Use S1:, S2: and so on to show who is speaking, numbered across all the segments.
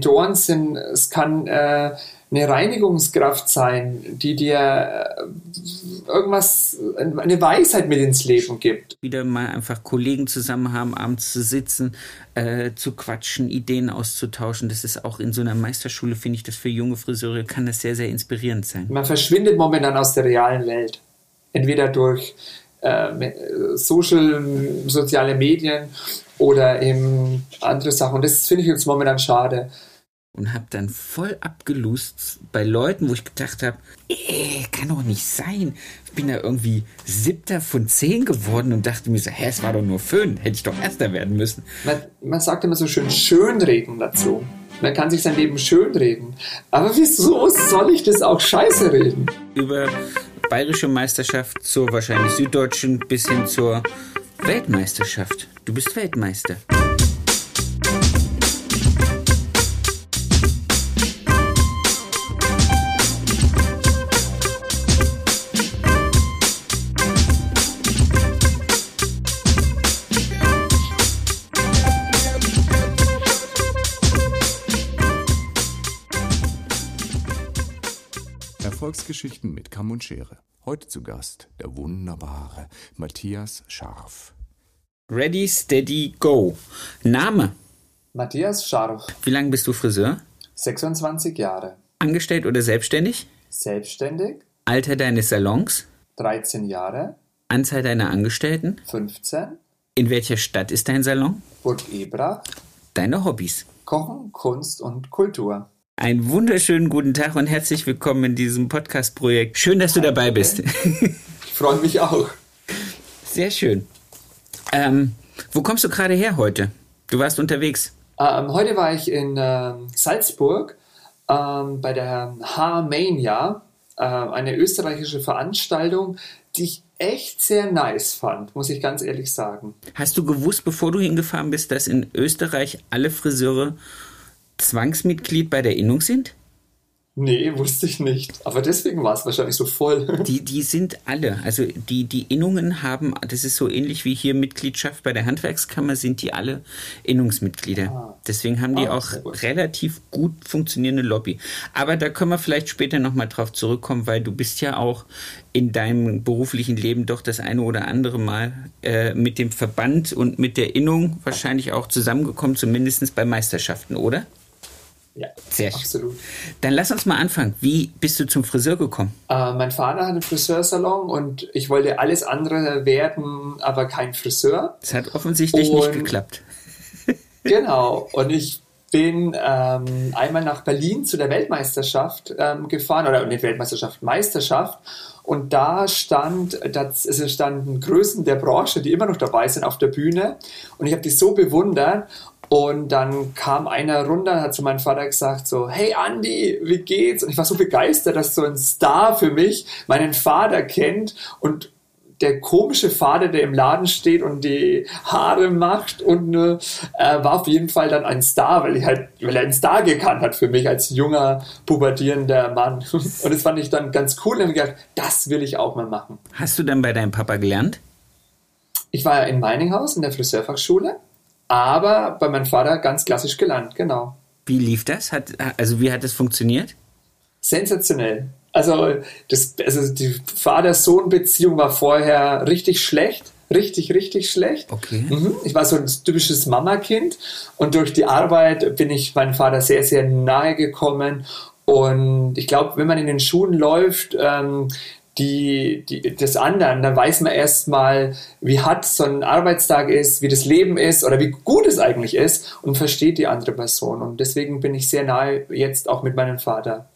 S1: Mentoren sind, es kann äh, eine Reinigungskraft sein, die dir äh, irgendwas, eine Weisheit mit ins Leben gibt.
S2: Wieder mal einfach Kollegen zusammen haben, abends zu sitzen, äh, zu quatschen, Ideen auszutauschen. Das ist auch in so einer Meisterschule, finde ich, das für junge Friseure kann das sehr, sehr inspirierend sein.
S1: Man verschwindet momentan aus der realen Welt. Entweder durch äh, Social, soziale Medien oder eben andere Sachen. Und das finde ich jetzt momentan schade
S2: und habe dann voll abgelust bei Leuten, wo ich gedacht habe, äh, kann doch nicht sein. Ich bin da irgendwie siebter von zehn geworden und dachte mir so, hä, es war doch nur Föhn, hätte ich doch erster werden müssen.
S1: Man, man sagt immer so schön schönreden dazu. Man kann sich sein Leben schönreden. Aber wieso soll ich das auch scheiße reden?
S2: Über bayerische Meisterschaft zur wahrscheinlich süddeutschen bis hin zur Weltmeisterschaft. Du bist Weltmeister.
S3: Erfolgsgeschichten mit Kamm und Schere. Heute zu Gast der wunderbare Matthias Scharf.
S2: Ready, steady, go. Name?
S1: Matthias Scharf.
S2: Wie lange bist du Friseur?
S1: 26 Jahre.
S2: Angestellt oder selbstständig?
S1: Selbstständig.
S2: Alter deines Salons?
S1: 13 Jahre.
S2: Anzahl deiner Angestellten?
S1: 15.
S2: In welcher Stadt ist dein Salon?
S1: Burg Ebrach.
S2: Deine Hobbys?
S1: Kochen, Kunst und Kultur.
S2: Einen wunderschönen guten Tag und herzlich willkommen in diesem Podcast-Projekt. Schön, dass du dabei bist.
S1: Ich freue mich auch.
S2: Sehr schön. Ähm, wo kommst du gerade her heute? Du warst unterwegs.
S1: Ähm, heute war ich in ähm, Salzburg ähm, bei der H-Mania, äh, eine österreichische Veranstaltung, die ich echt sehr nice fand, muss ich ganz ehrlich sagen.
S2: Hast du gewusst, bevor du hingefahren bist, dass in Österreich alle Friseure Zwangsmitglied bei der Innung sind?
S1: Nee, wusste ich nicht. Aber deswegen war es wahrscheinlich so voll.
S2: Die, die sind alle. Also die, die Innungen haben, das ist so ähnlich wie hier Mitgliedschaft bei der Handwerkskammer, sind die alle Innungsmitglieder. Ah. Deswegen haben die ah, auch gut. relativ gut funktionierende Lobby. Aber da können wir vielleicht später nochmal drauf zurückkommen, weil du bist ja auch in deinem beruflichen Leben doch das eine oder andere Mal äh, mit dem Verband und mit der Innung wahrscheinlich auch zusammengekommen, zumindest bei Meisterschaften, oder?
S1: Ja, Sehr absolut.
S2: Dann lass uns mal anfangen. Wie bist du zum Friseur gekommen?
S1: Äh, mein Vater hat einen Friseursalon und ich wollte alles andere werden, aber kein Friseur.
S2: Das hat offensichtlich und, nicht geklappt.
S1: genau. Und ich bin ähm, einmal nach Berlin zu der Weltmeisterschaft ähm, gefahren, oder nicht Weltmeisterschaft, Meisterschaft. Und da stand, das, es standen Größen der Branche, die immer noch dabei sind, auf der Bühne. Und ich habe die so bewundert. Und dann kam einer runter, hat zu meinem Vater gesagt so, hey Andy, wie geht's? Und ich war so begeistert, dass so ein Star für mich meinen Vater kennt und der komische Vater, der im Laden steht und die Haare macht und äh, war auf jeden Fall dann ein Star, weil, ich halt, weil er einen Star gekannt hat für mich als junger, pubertierender Mann. Und das fand ich dann ganz cool und habe gedacht, das will ich auch mal machen.
S2: Hast du dann bei deinem Papa gelernt?
S1: Ich war ja in Meininghaus in der Friseurfachschule aber bei meinem Vater ganz klassisch gelernt, genau.
S2: Wie lief das? Hat, also wie hat das funktioniert?
S1: Sensationell. Also, das, also die Vater-Sohn-Beziehung war vorher richtig schlecht. Richtig, richtig schlecht.
S2: Okay.
S1: Mhm. Ich war so ein typisches Mama-Kind und durch die Arbeit bin ich meinem Vater sehr, sehr nahe gekommen. Und ich glaube, wenn man in den Schuhen läuft, ähm, die, die, des anderen, dann weiß man erstmal, wie hart so ein Arbeitstag ist, wie das Leben ist oder wie gut es eigentlich ist und versteht die andere Person. Und deswegen bin ich sehr nahe jetzt auch mit meinem Vater.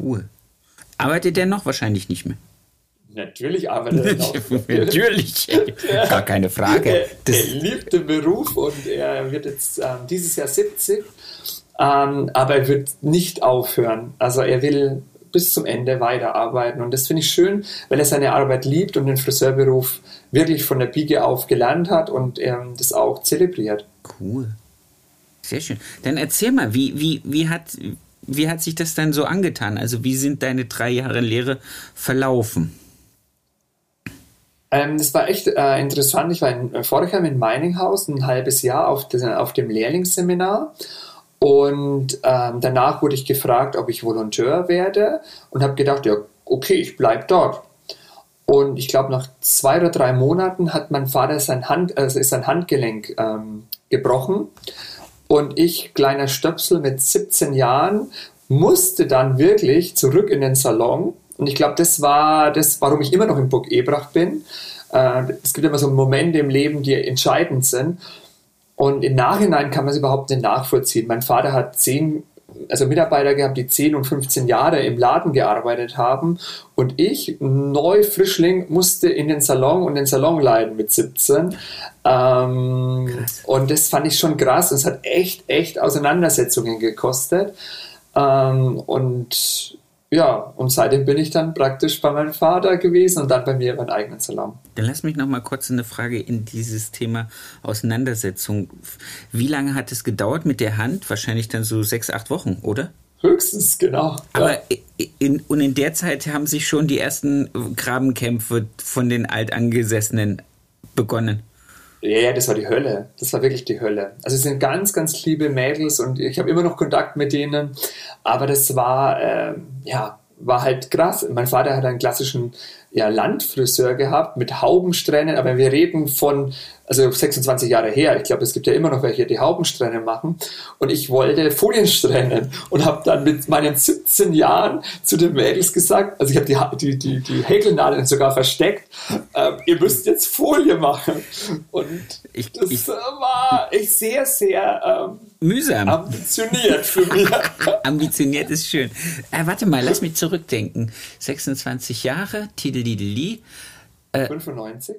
S2: Cool. Arbeitet der noch? Wahrscheinlich nicht mehr.
S1: Natürlich arbeitet er noch.
S2: Natürlich, gar keine Frage.
S1: Er, er liebt den Beruf und er wird jetzt ähm, dieses Jahr 70, ähm, aber er wird nicht aufhören. Also er will bis zum Ende weiterarbeiten. Und das finde ich schön, weil er seine Arbeit liebt und den Friseurberuf wirklich von der Pike auf gelernt hat und er das auch zelebriert.
S2: Cool. Sehr schön. Dann erzähl mal, wie, wie, wie, hat, wie hat sich das dann so angetan? Also wie sind deine drei Jahre Lehre verlaufen?
S1: Ähm, das war echt äh, interessant. Ich war in Vorchem in Meininghaus ein halbes Jahr auf, das, auf dem Lehrlingsseminar Und ähm, danach wurde ich gefragt, ob ich Volontär werde und habe gedacht, ja, okay, ich bleibe dort. Und ich glaube, nach zwei oder drei Monaten hat mein Vater sein, Hand, also ist sein Handgelenk ähm, gebrochen. Und ich, kleiner Stöpsel mit 17 Jahren, musste dann wirklich zurück in den Salon. Und ich glaube, das war das, warum ich immer noch in Burg Ebrach bin. Äh, es gibt immer so Momente im Leben, die entscheidend sind. Und im Nachhinein kann man es überhaupt nicht nachvollziehen. Mein Vater hat zehn also Mitarbeiter gehabt, die 10 und 15 Jahre im Laden gearbeitet haben. Und ich, neu Frischling, musste in den Salon und den Salon leiten mit 17. Ähm, und das fand ich schon krass. Es hat echt, echt Auseinandersetzungen gekostet. Ähm, und ja, und seitdem bin ich dann praktisch bei meinem Vater gewesen und dann bei mir meinen eigenen Salon.
S2: Dann lass mich noch mal kurz eine Frage in dieses Thema Auseinandersetzung. Wie lange hat es gedauert mit der Hand? Wahrscheinlich dann so sechs, acht Wochen, oder?
S1: Höchstens, genau.
S2: Aber ja. in, und in der Zeit haben sich schon die ersten Grabenkämpfe von den Altangesessenen begonnen.
S1: Ja, ja, das war die Hölle. Das war wirklich die Hölle. Also es sind ganz, ganz liebe Mädels und ich habe immer noch Kontakt mit denen. Aber das war, äh, ja, war halt krass. Mein Vater hat einen klassischen ja, Landfriseur gehabt mit Haubensträhnen, aber wir reden von, also 26 Jahre her, ich glaube, es gibt ja immer noch welche, die Haubensträhnen machen und ich wollte Foliensträhnen und habe dann mit meinen 17 Jahren zu den Mädels gesagt, also ich habe die, die, die, die Häkelnadeln sogar versteckt, äh, ihr müsst jetzt Folie machen und ich, das ich, war echt sehr, sehr ähm,
S2: mühsam.
S1: Ambitioniert für mich.
S2: Ambitioniert ist schön. Äh, warte mal, lass mich zurückdenken. 26 Jahre, Tiddelideli.
S1: Äh, 95.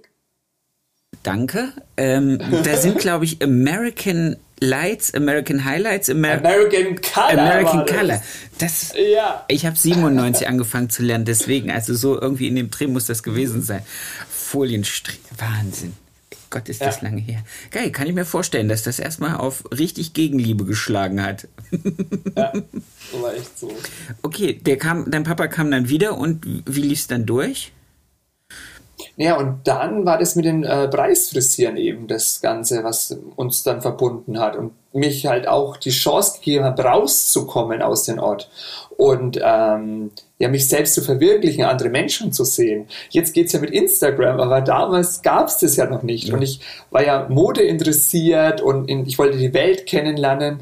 S2: Danke. Ähm, da sind, glaube ich, American Lights, American Highlights, Amer
S1: American Color.
S2: American Color. Das, ja. Ich habe 97 angefangen zu lernen, deswegen, also so irgendwie in dem Dreh muss das gewesen sein. Folienstrich, Wahnsinn. Gott, ist das lange her. Geil, kann ich mir vorstellen, dass das erstmal auf richtig Gegenliebe geschlagen hat.
S1: ja, war echt so.
S2: Okay, der kam, dein Papa kam dann wieder und wie lief es dann durch?
S1: Ja, und dann war das mit den äh, Preisfrisieren eben das Ganze, was uns dann verbunden hat und mich halt auch die Chance gegeben hat, rauszukommen aus dem Ort und ähm, ja, mich selbst zu verwirklichen, andere Menschen zu sehen. Jetzt geht es ja mit Instagram, aber damals gab es das ja noch nicht. Ja. Und ich war ja Mode interessiert und in, ich wollte die Welt kennenlernen.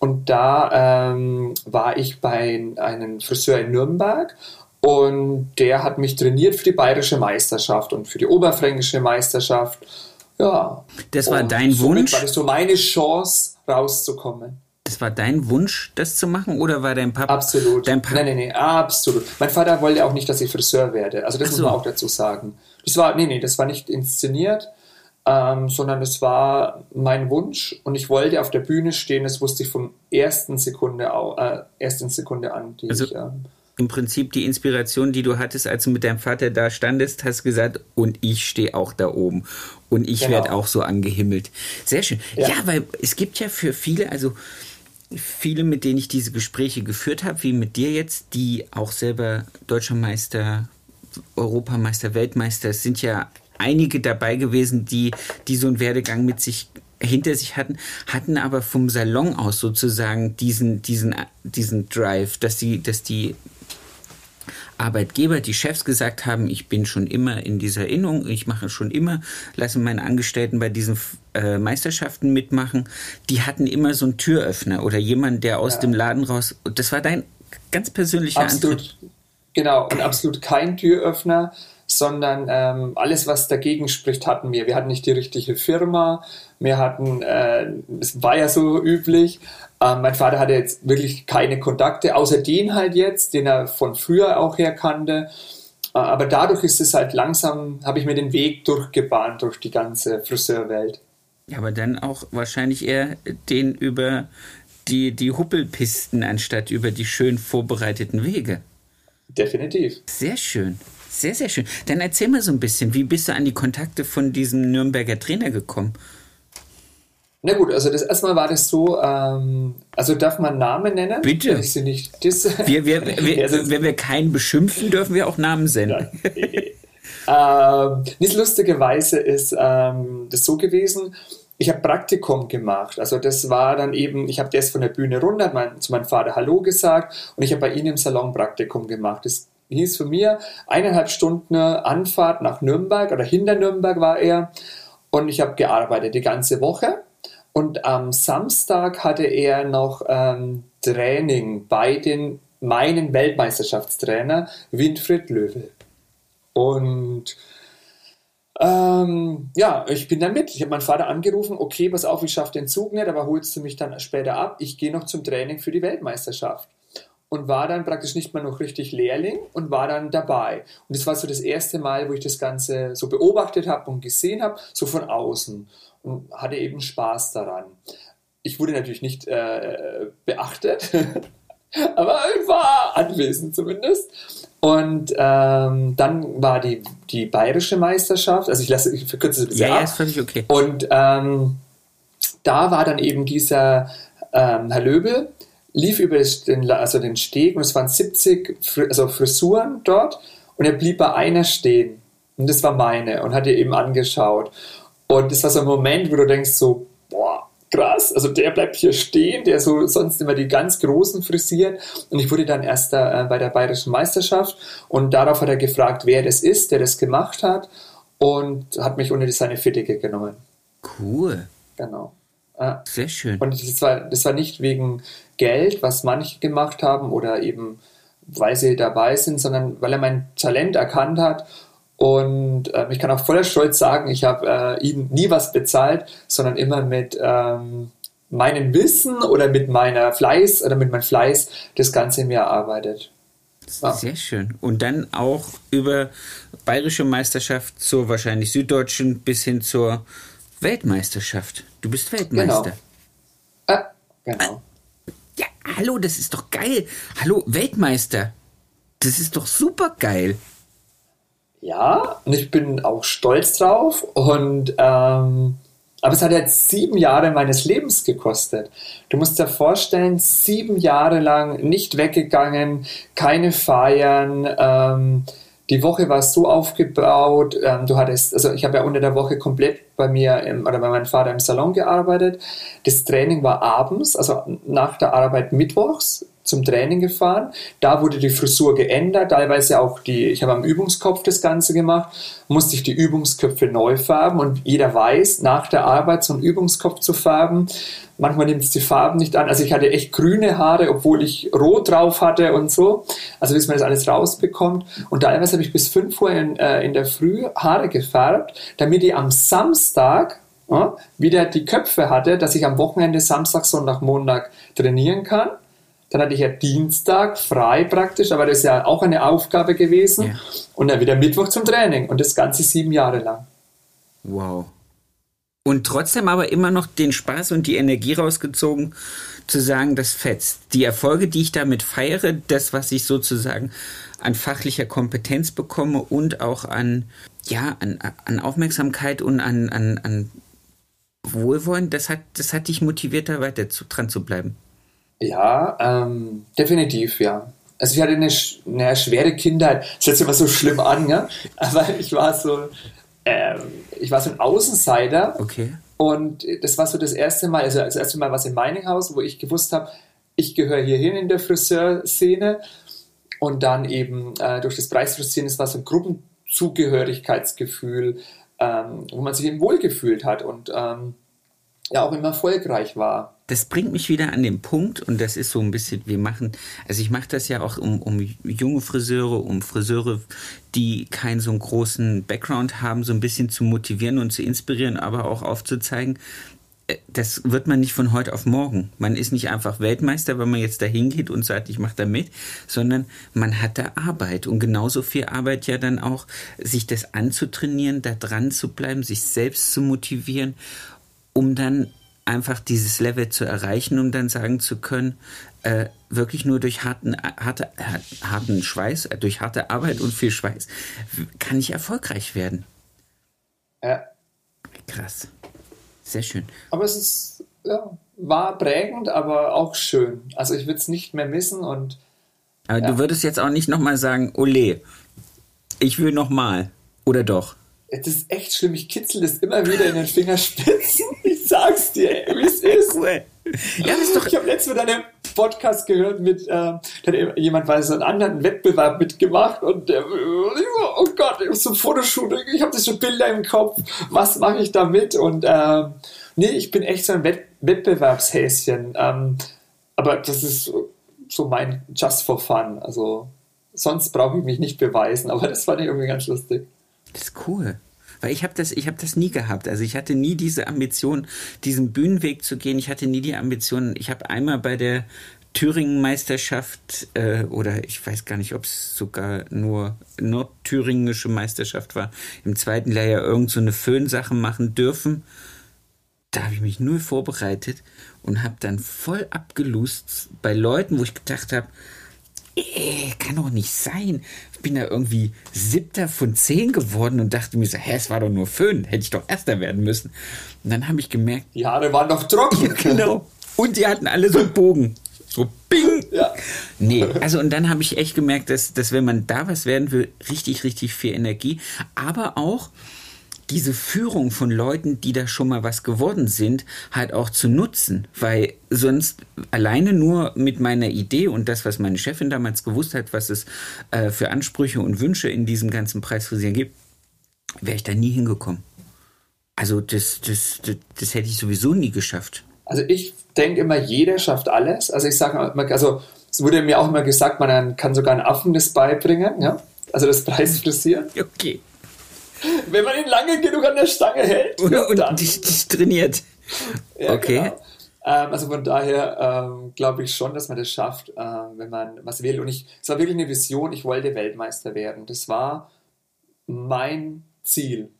S1: Und da ähm, war ich bei einem Friseur in Nürnberg und der hat mich trainiert für die bayerische Meisterschaft und für die oberfränkische Meisterschaft. Ja.
S2: Das war und dein Wunsch?
S1: War das so meine Chance, rauszukommen.
S2: Das war dein Wunsch, das zu machen, oder war dein Papa?
S1: Absolut.
S2: Dein Papa?
S1: Nein, nein, nein, absolut. Mein Vater wollte auch nicht, dass ich Friseur werde. Also das so. muss man auch dazu sagen. Das war, nee, nee, das war nicht inszeniert, ähm, sondern es war mein Wunsch und ich wollte auf der Bühne stehen. Das wusste ich vom ersten Sekunde, äh, ersten Sekunde an, die
S2: also,
S1: ich. Ähm,
S2: im Prinzip die Inspiration, die du hattest, als du mit deinem Vater da standest, hast gesagt, und ich stehe auch da oben und ich genau. werde auch so angehimmelt. Sehr schön. Ja. ja, weil es gibt ja für viele, also viele, mit denen ich diese Gespräche geführt habe, wie mit dir jetzt, die auch selber Deutscher Meister, Europameister, Weltmeister, es sind ja einige dabei gewesen, die, die so einen Werdegang mit sich hinter sich hatten, hatten aber vom Salon aus sozusagen diesen, diesen, diesen Drive, dass die, dass die Arbeitgeber, die Chefs gesagt haben, ich bin schon immer in dieser Innung, ich mache schon immer, lasse meine Angestellten bei diesen äh, Meisterschaften mitmachen, die hatten immer so einen Türöffner oder jemanden, der aus ja. dem Laden raus, das war dein ganz persönlicher
S1: absolut,
S2: Antritt.
S1: Genau, und absolut kein Türöffner, sondern ähm, alles, was dagegen spricht, hatten wir. Wir hatten nicht die richtige Firma, wir hatten, äh, es war ja so üblich, ähm, mein Vater hatte jetzt wirklich keine Kontakte, außer den halt jetzt, den er von früher auch her kannte. Äh, aber dadurch ist es halt langsam, habe ich mir den Weg durchgebahnt durch die ganze Friseurwelt.
S2: Ja, aber dann auch wahrscheinlich eher den über die, die Huppelpisten anstatt über die schön vorbereiteten Wege.
S1: Definitiv.
S2: Sehr schön. Sehr, sehr schön. Dann erzähl mal so ein bisschen, wie bist du an die Kontakte von diesem Nürnberger Trainer gekommen?
S1: Na gut, also das erstmal war das so, ähm, also darf man Namen nennen?
S2: Bitte.
S1: Ich sie nicht, das,
S2: wir, wir, wir, also, wenn wir keinen beschimpfen, dürfen wir auch Namen senden.
S1: ähm, nicht lustigerweise ist ähm, das so gewesen, ich habe Praktikum gemacht. Also das war dann eben, ich habe das von der Bühne runter, mein, zu meinem Vater Hallo gesagt und ich habe bei ihm im Salon Praktikum gemacht. Das hieß für mir eineinhalb Stunden Anfahrt nach Nürnberg oder hinter Nürnberg war er und ich habe gearbeitet die ganze Woche. Und am Samstag hatte er noch ähm, Training bei den meinen Weltmeisterschaftstrainer Winfried Löwe. Und ähm, ja, ich bin dann mit. Ich habe meinen Vater angerufen, okay, pass auf, ich schaffe den Zug nicht, aber holst du mich dann später ab? Ich gehe noch zum Training für die Weltmeisterschaft. Und war dann praktisch nicht mehr noch richtig Lehrling und war dann dabei. Und das war so das erste Mal, wo ich das Ganze so beobachtet habe und gesehen habe, so von außen. Und hatte eben Spaß daran. Ich wurde natürlich nicht äh, beachtet, aber ich war anwesend zumindest. Und ähm, dann war die, die bayerische Meisterschaft, also ich lasse, ich verkürze es ein bisschen
S2: ja,
S1: ab.
S2: Ja, ist völlig okay.
S1: Und ähm, da war dann eben dieser ähm, Herr Löbel, lief über den, also den Steg und es waren 70 also Frisuren dort und er blieb bei einer stehen. Und das war meine und hat ihr eben angeschaut. Und das war so ein Moment, wo du denkst so, boah, krass, also der bleibt hier stehen, der so sonst immer die ganz Großen frisiert. Und ich wurde dann Erster äh, bei der Bayerischen Meisterschaft und darauf hat er gefragt, wer das ist, der das gemacht hat und hat mich unter seine Fittiche genommen.
S2: Cool.
S1: Genau.
S2: Sehr schön.
S1: Und das war, das war nicht wegen Geld, was manche gemacht haben oder eben weil sie dabei sind, sondern weil er mein Talent erkannt hat und äh, ich kann auch voller Stolz sagen, ich habe äh, ihm nie was bezahlt, sondern immer mit ähm, meinem Wissen oder mit meiner Fleiß oder mit meinem Fleiß das Ganze mir erarbeitet.
S2: Ja. Sehr schön. Und dann auch über bayerische Meisterschaft zur wahrscheinlich süddeutschen bis hin zur Weltmeisterschaft. Du bist Weltmeister.
S1: Genau. Äh, genau.
S2: Ja, hallo, das ist doch geil. Hallo, Weltmeister. Das ist doch super geil.
S1: Ja, und ich bin auch stolz drauf. Und ähm, aber es hat jetzt sieben Jahre meines Lebens gekostet. Du musst dir vorstellen, sieben Jahre lang nicht weggegangen, keine Feiern. Ähm, die Woche war so aufgebaut. Ähm, du hattest, also ich habe ja unter der Woche komplett bei mir im, oder bei meinem Vater im Salon gearbeitet. Das Training war abends, also nach der Arbeit mittwochs zum Training gefahren. Da wurde die Frisur geändert, teilweise auch die, ich habe am Übungskopf das Ganze gemacht, musste ich die Übungsköpfe neu färben und jeder weiß, nach der Arbeit so einen Übungskopf zu färben, manchmal nimmt es die Farben nicht an. Also ich hatte echt grüne Haare, obwohl ich rot drauf hatte und so. Also bis man das alles rausbekommt. Und teilweise habe ich bis 5 Uhr in, äh, in der Früh Haare gefärbt, damit ich am Samstag ja, wieder die Köpfe hatte, dass ich am Wochenende Samstag, Sonntag, Montag trainieren kann. Dann hatte ich ja Dienstag frei praktisch, aber das ist ja auch eine Aufgabe gewesen. Ja. Und dann wieder Mittwoch zum Training und das Ganze sieben Jahre lang.
S2: Wow. Und trotzdem aber immer noch den Spaß und die Energie rausgezogen, zu sagen, das fetzt. Die Erfolge, die ich damit feiere, das, was ich sozusagen an fachlicher Kompetenz bekomme und auch an, ja, an, an Aufmerksamkeit und an, an, an Wohlwollen, das hat, das hat dich motiviert, da weiter zu, dran zu bleiben.
S1: Ja, ähm, definitiv, ja. Also ich hatte eine, eine schwere Kindheit. Das hört sich immer so schlimm an, ja? aber ich war so, ähm, ich war so ein Außenseiter.
S2: Okay.
S1: Und das war so das erste Mal, also das erste Mal was in meinem Haus, wo ich gewusst habe, ich gehöre hier hin in der Friseurszene. Und dann eben äh, durch das Preisfrisieren, es war so ein Gruppenzugehörigkeitsgefühl, ähm, wo man sich eben wohlgefühlt hat und ähm, ja auch immer erfolgreich war
S2: das bringt mich wieder an den Punkt und das ist so ein bisschen, wir machen, also ich mache das ja auch um, um junge Friseure, um Friseure, die keinen so einen großen Background haben, so ein bisschen zu motivieren und zu inspirieren, aber auch aufzuzeigen, äh, das wird man nicht von heute auf morgen. Man ist nicht einfach Weltmeister, wenn man jetzt da hingeht und sagt, ich mache da mit, sondern man hat da Arbeit und genauso viel Arbeit ja dann auch, sich das anzutrainieren, da dran zu bleiben, sich selbst zu motivieren, um dann einfach dieses Level zu erreichen, um dann sagen zu können, äh, wirklich nur durch harten, harte, harten Schweiß, äh, durch harte Arbeit und viel Schweiß, kann ich erfolgreich werden.
S1: Ja.
S2: Krass. Sehr schön.
S1: Aber es ist, ja, war prägend, aber auch schön. Also ich würde es nicht mehr missen und.
S2: Aber ja. du würdest jetzt auch nicht nochmal sagen, ole, ich will nochmal. Oder doch?
S1: Das ist echt schlimm. Ich kitzel das immer wieder in den Fingerspitzen. Ich sag's dir, wie es ist. Ja, das ist doch ich habe letztens mit einem Podcast gehört mit, äh, hat jemand bei so einen anderen Wettbewerb mitgemacht und der, oh Gott, so ein Fotoshooting, ich habe das schon Bilder im Kopf, was mache ich damit? Und äh, nee, ich bin echt so ein Wett Wettbewerbshäschen. Ähm, aber das ist so mein Just for Fun. Also sonst brauche ich mich nicht beweisen, aber das fand ich irgendwie ganz lustig.
S2: Das ist cool. Weil ich habe das, habe das nie gehabt. Also ich hatte nie diese Ambition, diesen Bühnenweg zu gehen. Ich hatte nie die Ambition. Ich habe einmal bei der Thüringen-Meisterschaft äh, oder ich weiß gar nicht, ob es sogar nur nordthüringische Meisterschaft war, im zweiten Lehrjahr irgend so eine Föhnsache machen dürfen. Da habe ich mich nur vorbereitet und habe dann voll abgelust bei Leuten, wo ich gedacht habe, äh, kann doch nicht sein. Ich bin da irgendwie siebter von zehn geworden und dachte mir so, hä, es war doch nur Föhn, hätte ich doch erster werden müssen. Und dann habe ich gemerkt.
S1: Die Haare waren doch trocken. Ja,
S2: genau. Und die hatten alle so einen Bogen. So bing. Ja. Nee, also und dann habe ich echt gemerkt, dass, dass wenn man da was werden will, richtig, richtig viel Energie, aber auch diese Führung von Leuten, die da schon mal was geworden sind, halt auch zu nutzen, weil sonst alleine nur mit meiner Idee und das, was meine Chefin damals gewusst hat, was es äh, für Ansprüche und Wünsche in diesem ganzen Preisfrisieren gibt, wäre ich da nie hingekommen. Also das, das, das, das hätte ich sowieso nie geschafft.
S1: Also ich denke immer, jeder schafft alles. Also ich sage immer, also es wurde mir auch immer gesagt, man kann sogar einen Affen das beibringen, ja. Also das Preisfrisieren.
S2: Okay.
S1: Wenn man ihn lange genug an der Stange hält.
S2: Und, und dich, dich, trainiert.
S1: Ja, okay. Genau. Ähm, also von daher ähm, glaube ich schon, dass man das schafft, äh, wenn man was will. Und ich, es war wirklich eine Vision, ich wollte Weltmeister werden. Das war mein Ziel.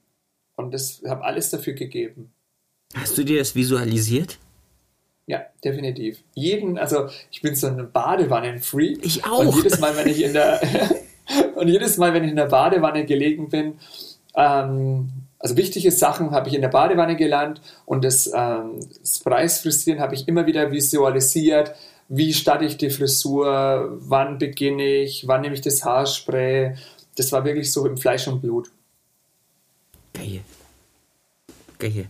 S1: Und das habe alles dafür gegeben.
S2: Hast du dir das visualisiert?
S1: Ja, definitiv. Jeden, also ich bin so ein Badewannen-Freak.
S2: Ich auch.
S1: Und jedes Mal, wenn ich in der und jedes Mal, wenn ich in der Badewanne gelegen bin, ähm, also wichtige Sachen habe ich in der Badewanne gelernt und das, ähm, das Preisfrisieren habe ich immer wieder visualisiert. Wie starte ich die Frisur? Wann beginne ich? Wann nehme ich das Haarspray? Das war wirklich so im Fleisch und Blut.
S2: Geil. Geil.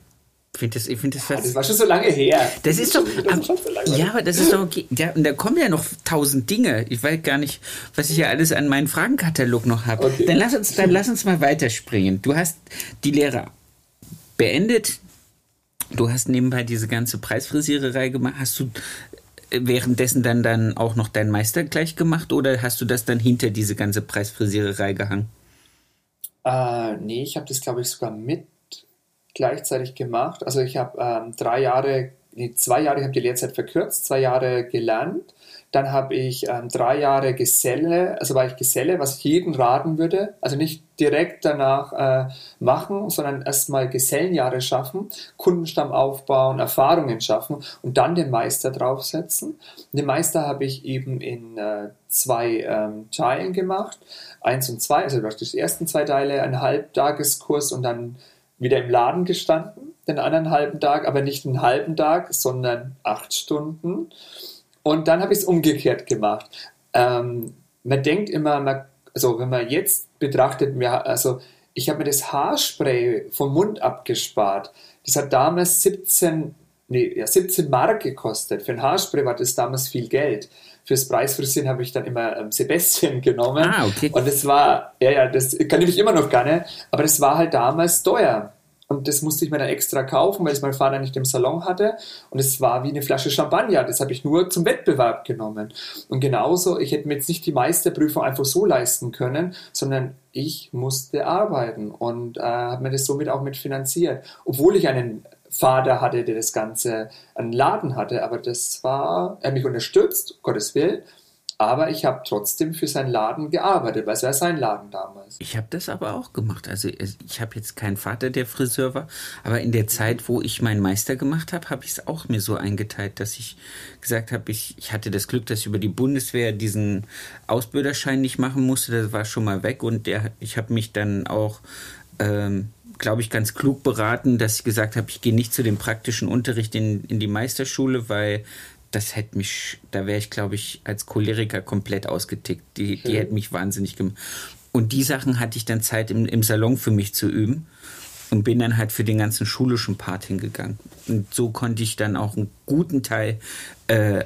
S2: Ich finde das, ich find das,
S1: ja, das war schon so lange her.
S2: Das, das ist doch. Das so ja, aber das ist doch okay. Ja, und da kommen ja noch tausend Dinge. Ich weiß gar nicht, was ich ja alles an meinem Fragenkatalog noch habe. Okay. Dann lass uns, dann lass uns mal weiterspringen. Du hast die Lehre beendet. Du hast nebenbei diese ganze Preisfrisiererei gemacht. Hast du währenddessen dann, dann auch noch deinen Meister gleich gemacht oder hast du das dann hinter diese ganze Preisfrisiererei gehangen?
S1: Äh, nee, ich habe das, glaube ich, sogar mit gleichzeitig gemacht. Also ich habe ähm, drei Jahre, nee, zwei Jahre, ich habe die Lehrzeit verkürzt, zwei Jahre gelernt. Dann habe ich ähm, drei Jahre Geselle, also war ich Geselle, was ich jedem raten würde. Also nicht direkt danach äh, machen, sondern erstmal Gesellenjahre schaffen, Kundenstamm aufbauen, Erfahrungen schaffen und dann den Meister draufsetzen. Den Meister habe ich eben in äh, zwei ähm, Teilen gemacht. Eins und zwei, also die ersten zwei Teile, ein Halbtageskurs und dann wieder im Laden gestanden, den anderen halben Tag, aber nicht einen halben Tag, sondern acht Stunden. Und dann habe ich es umgekehrt gemacht. Ähm, man denkt immer, man, also wenn man jetzt betrachtet, mir, also ich habe mir das Haarspray vom Mund abgespart. Das hat damals 17, nee, ja, 17 Mark gekostet. Für ein Haarspray war das damals viel Geld. Fürs Preisfrisieren habe ich dann immer ähm, Sebastian genommen.
S2: Ah, okay.
S1: Und das war, ja, ja, das kann ich immer noch gerne, aber das war halt damals teuer. Und das musste ich mir dann extra kaufen, weil es mein Vater nicht im Salon hatte. Und es war wie eine Flasche Champagner. Das habe ich nur zum Wettbewerb genommen. Und genauso, ich hätte mir jetzt nicht die Meisterprüfung einfach so leisten können, sondern ich musste arbeiten und äh, habe mir das somit auch mit finanziert. Obwohl ich einen Vater hatte, der das Ganze, einen Laden hatte. Aber das war, er hat mich unterstützt, Gottes Willen. Aber ich habe trotzdem für seinen Laden gearbeitet, weil es war sein Laden damals.
S2: Ich habe das aber auch gemacht. Also ich habe jetzt keinen Vater, der Friseur war, aber in der Zeit, wo ich meinen Meister gemacht habe, habe ich es auch mir so eingeteilt, dass ich gesagt habe, ich, ich hatte das Glück, dass ich über die Bundeswehr diesen Ausbilderschein nicht machen musste. Das war schon mal weg und der, ich habe mich dann auch ähm, glaube ich, ganz klug beraten, dass ich gesagt habe, ich gehe nicht zu dem praktischen Unterricht in, in die Meisterschule, weil das hätte mich, da wäre ich, glaube ich, als Choleriker komplett ausgetickt. Die, die hätte mich wahnsinnig gemacht. Und die Sachen hatte ich dann Zeit im, im Salon für mich zu üben. und bin dann halt für den ganzen schulischen Part hingegangen. Und so konnte ich dann auch einen guten Teil äh,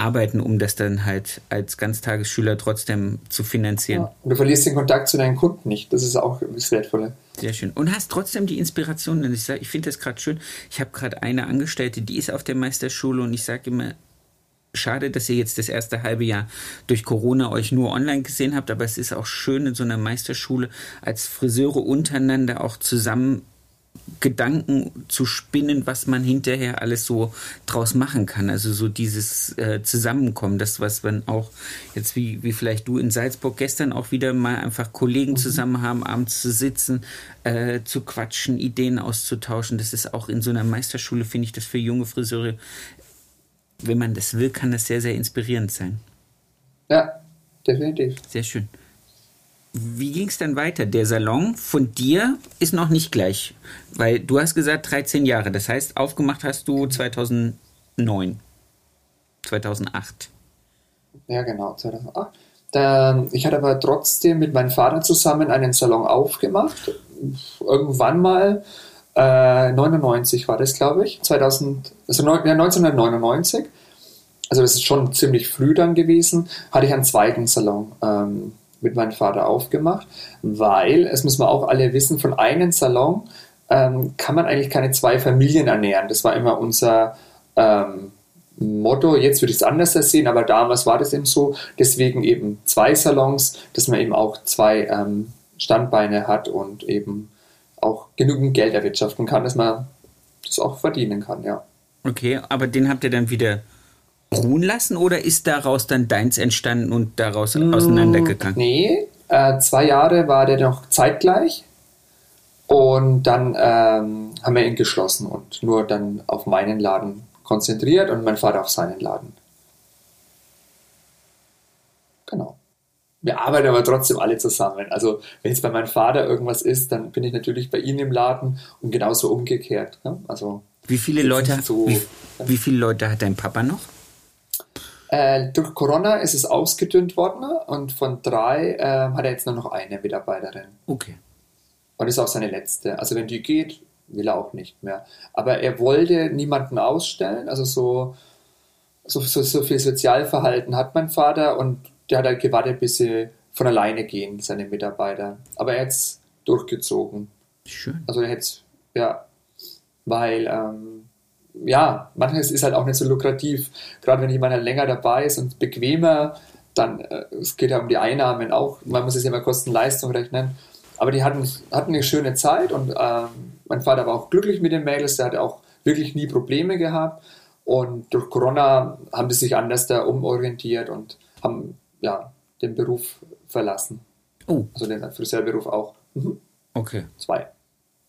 S2: arbeiten, um das dann halt als Ganztagesschüler trotzdem zu finanzieren. Ja,
S1: und du verlierst den Kontakt zu deinen Kunden nicht. Das ist auch das Wertvolle.
S2: Sehr schön. Und hast trotzdem die Inspiration. Und ich, ich finde das gerade schön. Ich habe gerade eine Angestellte, die ist auf der Meisterschule und ich sage immer, schade, dass ihr jetzt das erste halbe Jahr durch Corona euch nur online gesehen habt, aber es ist auch schön in so einer Meisterschule als Friseure untereinander auch zusammen Gedanken zu spinnen, was man hinterher alles so draus machen kann. Also so dieses äh, Zusammenkommen, das was man auch jetzt wie, wie vielleicht du in Salzburg gestern auch wieder mal einfach Kollegen mhm. zusammen haben, abends zu sitzen, äh, zu quatschen, Ideen auszutauschen. Das ist auch in so einer Meisterschule, finde ich das für junge Friseure wenn man das will, kann das sehr, sehr inspirierend sein.
S1: Ja, definitiv.
S2: Sehr schön. Wie ging es dann weiter? Der Salon von dir ist noch nicht gleich, weil du hast gesagt 13 Jahre. Das heißt, aufgemacht hast du 2009, 2008.
S1: Ja, genau, 2008. Da, ich hatte aber trotzdem mit meinem Vater zusammen einen Salon aufgemacht. Irgendwann mal äh, 99 war das, glaube ich. 2000, also ja, 1999. Also das ist schon ziemlich früh dann gewesen. Hatte ich einen zweiten Salon ähm, mit meinem Vater aufgemacht, weil, es müssen wir auch alle wissen, von einem Salon ähm, kann man eigentlich keine zwei Familien ernähren. Das war immer unser ähm, Motto. Jetzt würde ich es anders sehen, aber damals war das eben so. Deswegen eben zwei Salons, dass man eben auch zwei ähm, Standbeine hat und eben auch genügend Geld erwirtschaften kann, dass man das auch verdienen kann, ja.
S2: Okay, aber den habt ihr dann wieder ruhen lassen oder ist daraus dann deins entstanden und daraus mm, auseinandergegangen?
S1: Nee, äh, zwei Jahre war der noch zeitgleich und dann ähm, haben wir ihn geschlossen und nur dann auf meinen Laden konzentriert und mein Vater auf seinen Laden. Genau wir arbeiten aber trotzdem alle zusammen. Also wenn es bei meinem Vater irgendwas ist, dann bin ich natürlich bei ihm im Laden und genauso umgekehrt. Ne? Also
S2: wie viele Leute so, wie, wie, viele Leute hat dein Papa noch?
S1: Äh, durch Corona ist es ausgedünnt worden und von drei äh, hat er jetzt nur noch eine Mitarbeiterin.
S2: Okay.
S1: Und ist auch seine letzte. Also wenn die geht, will er auch nicht mehr. Aber er wollte niemanden ausstellen. Also so, so, so, so viel Sozialverhalten hat mein Vater und der hat halt gewartet, bis sie von alleine gehen, seine Mitarbeiter. Aber er hat es durchgezogen.
S2: Schön.
S1: Also er hätte ja, weil, ähm, ja, manches ist halt auch nicht so lukrativ. Gerade wenn jemand halt länger dabei ist und bequemer, dann, äh, es geht ja um die Einnahmen auch. Man muss es ja immer Kosten-Leistung rechnen. Aber die hatten, hatten eine schöne Zeit und ähm, mein Vater war auch glücklich mit den Mädels. Der hatte auch wirklich nie Probleme gehabt. Und durch Corona haben die sich anders da umorientiert und haben ja, den Beruf verlassen.
S2: Oh.
S1: Also den Friseurberuf auch. Mhm.
S2: Okay.
S1: Zwei.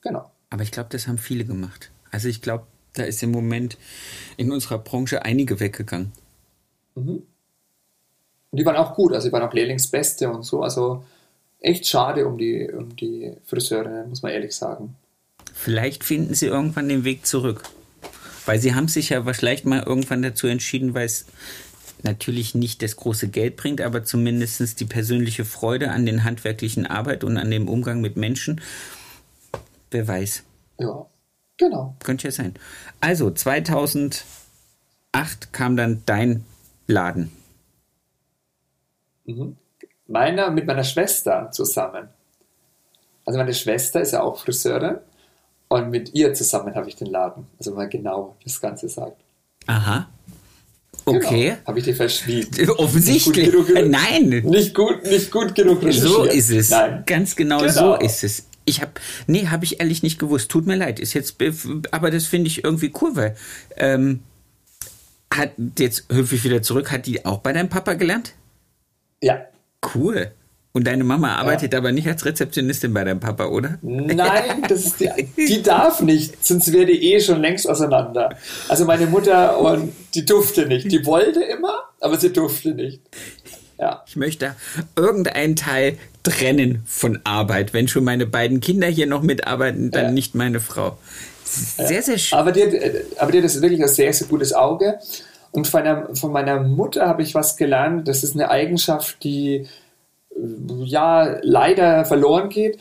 S1: Genau.
S2: Aber ich glaube, das haben viele gemacht. Also ich glaube, da ist im Moment in unserer Branche einige weggegangen.
S1: Mhm. Und die waren auch gut, also die waren auch Lehrlingsbeste und so. Also echt schade um die, um die Friseurinnen, muss man ehrlich sagen.
S2: Vielleicht finden sie irgendwann den Weg zurück. Weil sie haben sich ja vielleicht mal irgendwann dazu entschieden, weil es natürlich nicht das große Geld bringt, aber zumindest die persönliche Freude an den handwerklichen Arbeit und an dem Umgang mit Menschen. Wer weiß.
S1: Ja, genau.
S2: Könnte ja sein. Also 2008 kam dann dein Laden.
S1: Mhm. Meiner mit meiner Schwester zusammen. Also meine Schwester ist ja auch Friseurin und mit ihr zusammen habe ich den Laden. Also mal genau das Ganze sagt.
S2: Aha. Okay. Genau.
S1: Habe ich dir verschwiegen.
S2: Offensichtlich. Nicht genug, Nein.
S1: Nicht gut, nicht gut genug
S2: recherchiert. So ist es. Nein. Ganz genau, genau. so ist es. Ich habe, nee, habe ich ehrlich nicht gewusst. Tut mir leid. Ist jetzt, aber das finde ich irgendwie cool, weil ähm, hat jetzt hüpfe ich wieder zurück. Hat die auch bei deinem Papa gelernt?
S1: Ja.
S2: Cool. Und deine Mama arbeitet ja. aber nicht als Rezeptionistin bei deinem Papa, oder?
S1: Nein, das ist die, die darf nicht, sonst wäre die eh schon längst auseinander. Also meine Mutter, und die durfte nicht. Die wollte immer, aber sie durfte nicht. Ja.
S2: Ich möchte irgendeinen Teil trennen von Arbeit. Wenn schon meine beiden Kinder hier noch mitarbeiten, dann ja. nicht meine Frau. Sehr, sehr schön.
S1: Aber die, aber die hat das wirklich ein sehr, sehr gutes Auge. Und von, einer, von meiner Mutter habe ich was gelernt. Das ist eine Eigenschaft, die ja leider verloren geht.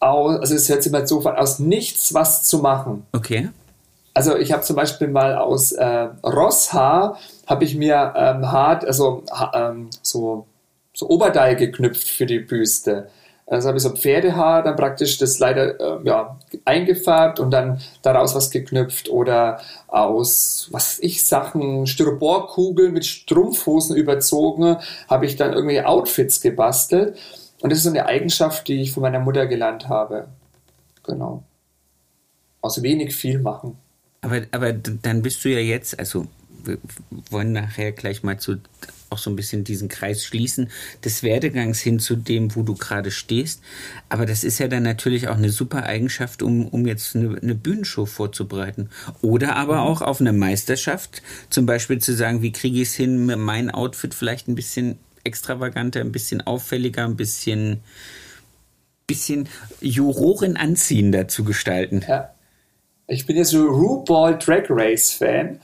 S1: aus, also es hört sich mal so an, aus nichts was zu machen.
S2: Okay.
S1: Also ich habe zum Beispiel mal aus äh, Rosshaar habe ich mir ähm, hart, also ähm, so, so Oberteil geknüpft für die Büste. Also habe ich so Pferdehaar dann praktisch das leider äh, ja, eingefärbt und dann daraus was geknüpft oder aus, was ich, Sachen, Styroporkugeln mit Strumpfhosen überzogen, habe ich dann irgendwie Outfits gebastelt. Und das ist so eine Eigenschaft, die ich von meiner Mutter gelernt habe. Genau. Aus wenig viel machen.
S2: Aber, aber dann bist du ja jetzt, also wir wollen nachher gleich mal zu auch so ein bisschen diesen Kreis schließen des Werdegangs hin zu dem, wo du gerade stehst. Aber das ist ja dann natürlich auch eine super Eigenschaft, um, um jetzt eine, eine Bühnenshow vorzubereiten. Oder aber mhm. auch auf eine Meisterschaft, zum Beispiel zu sagen, wie kriege ich es hin, mein Outfit vielleicht ein bisschen extravaganter, ein bisschen auffälliger, ein bisschen, bisschen Juroren anziehender zu gestalten.
S1: Ja. Ich bin ja so RuPaul Drag Race Fan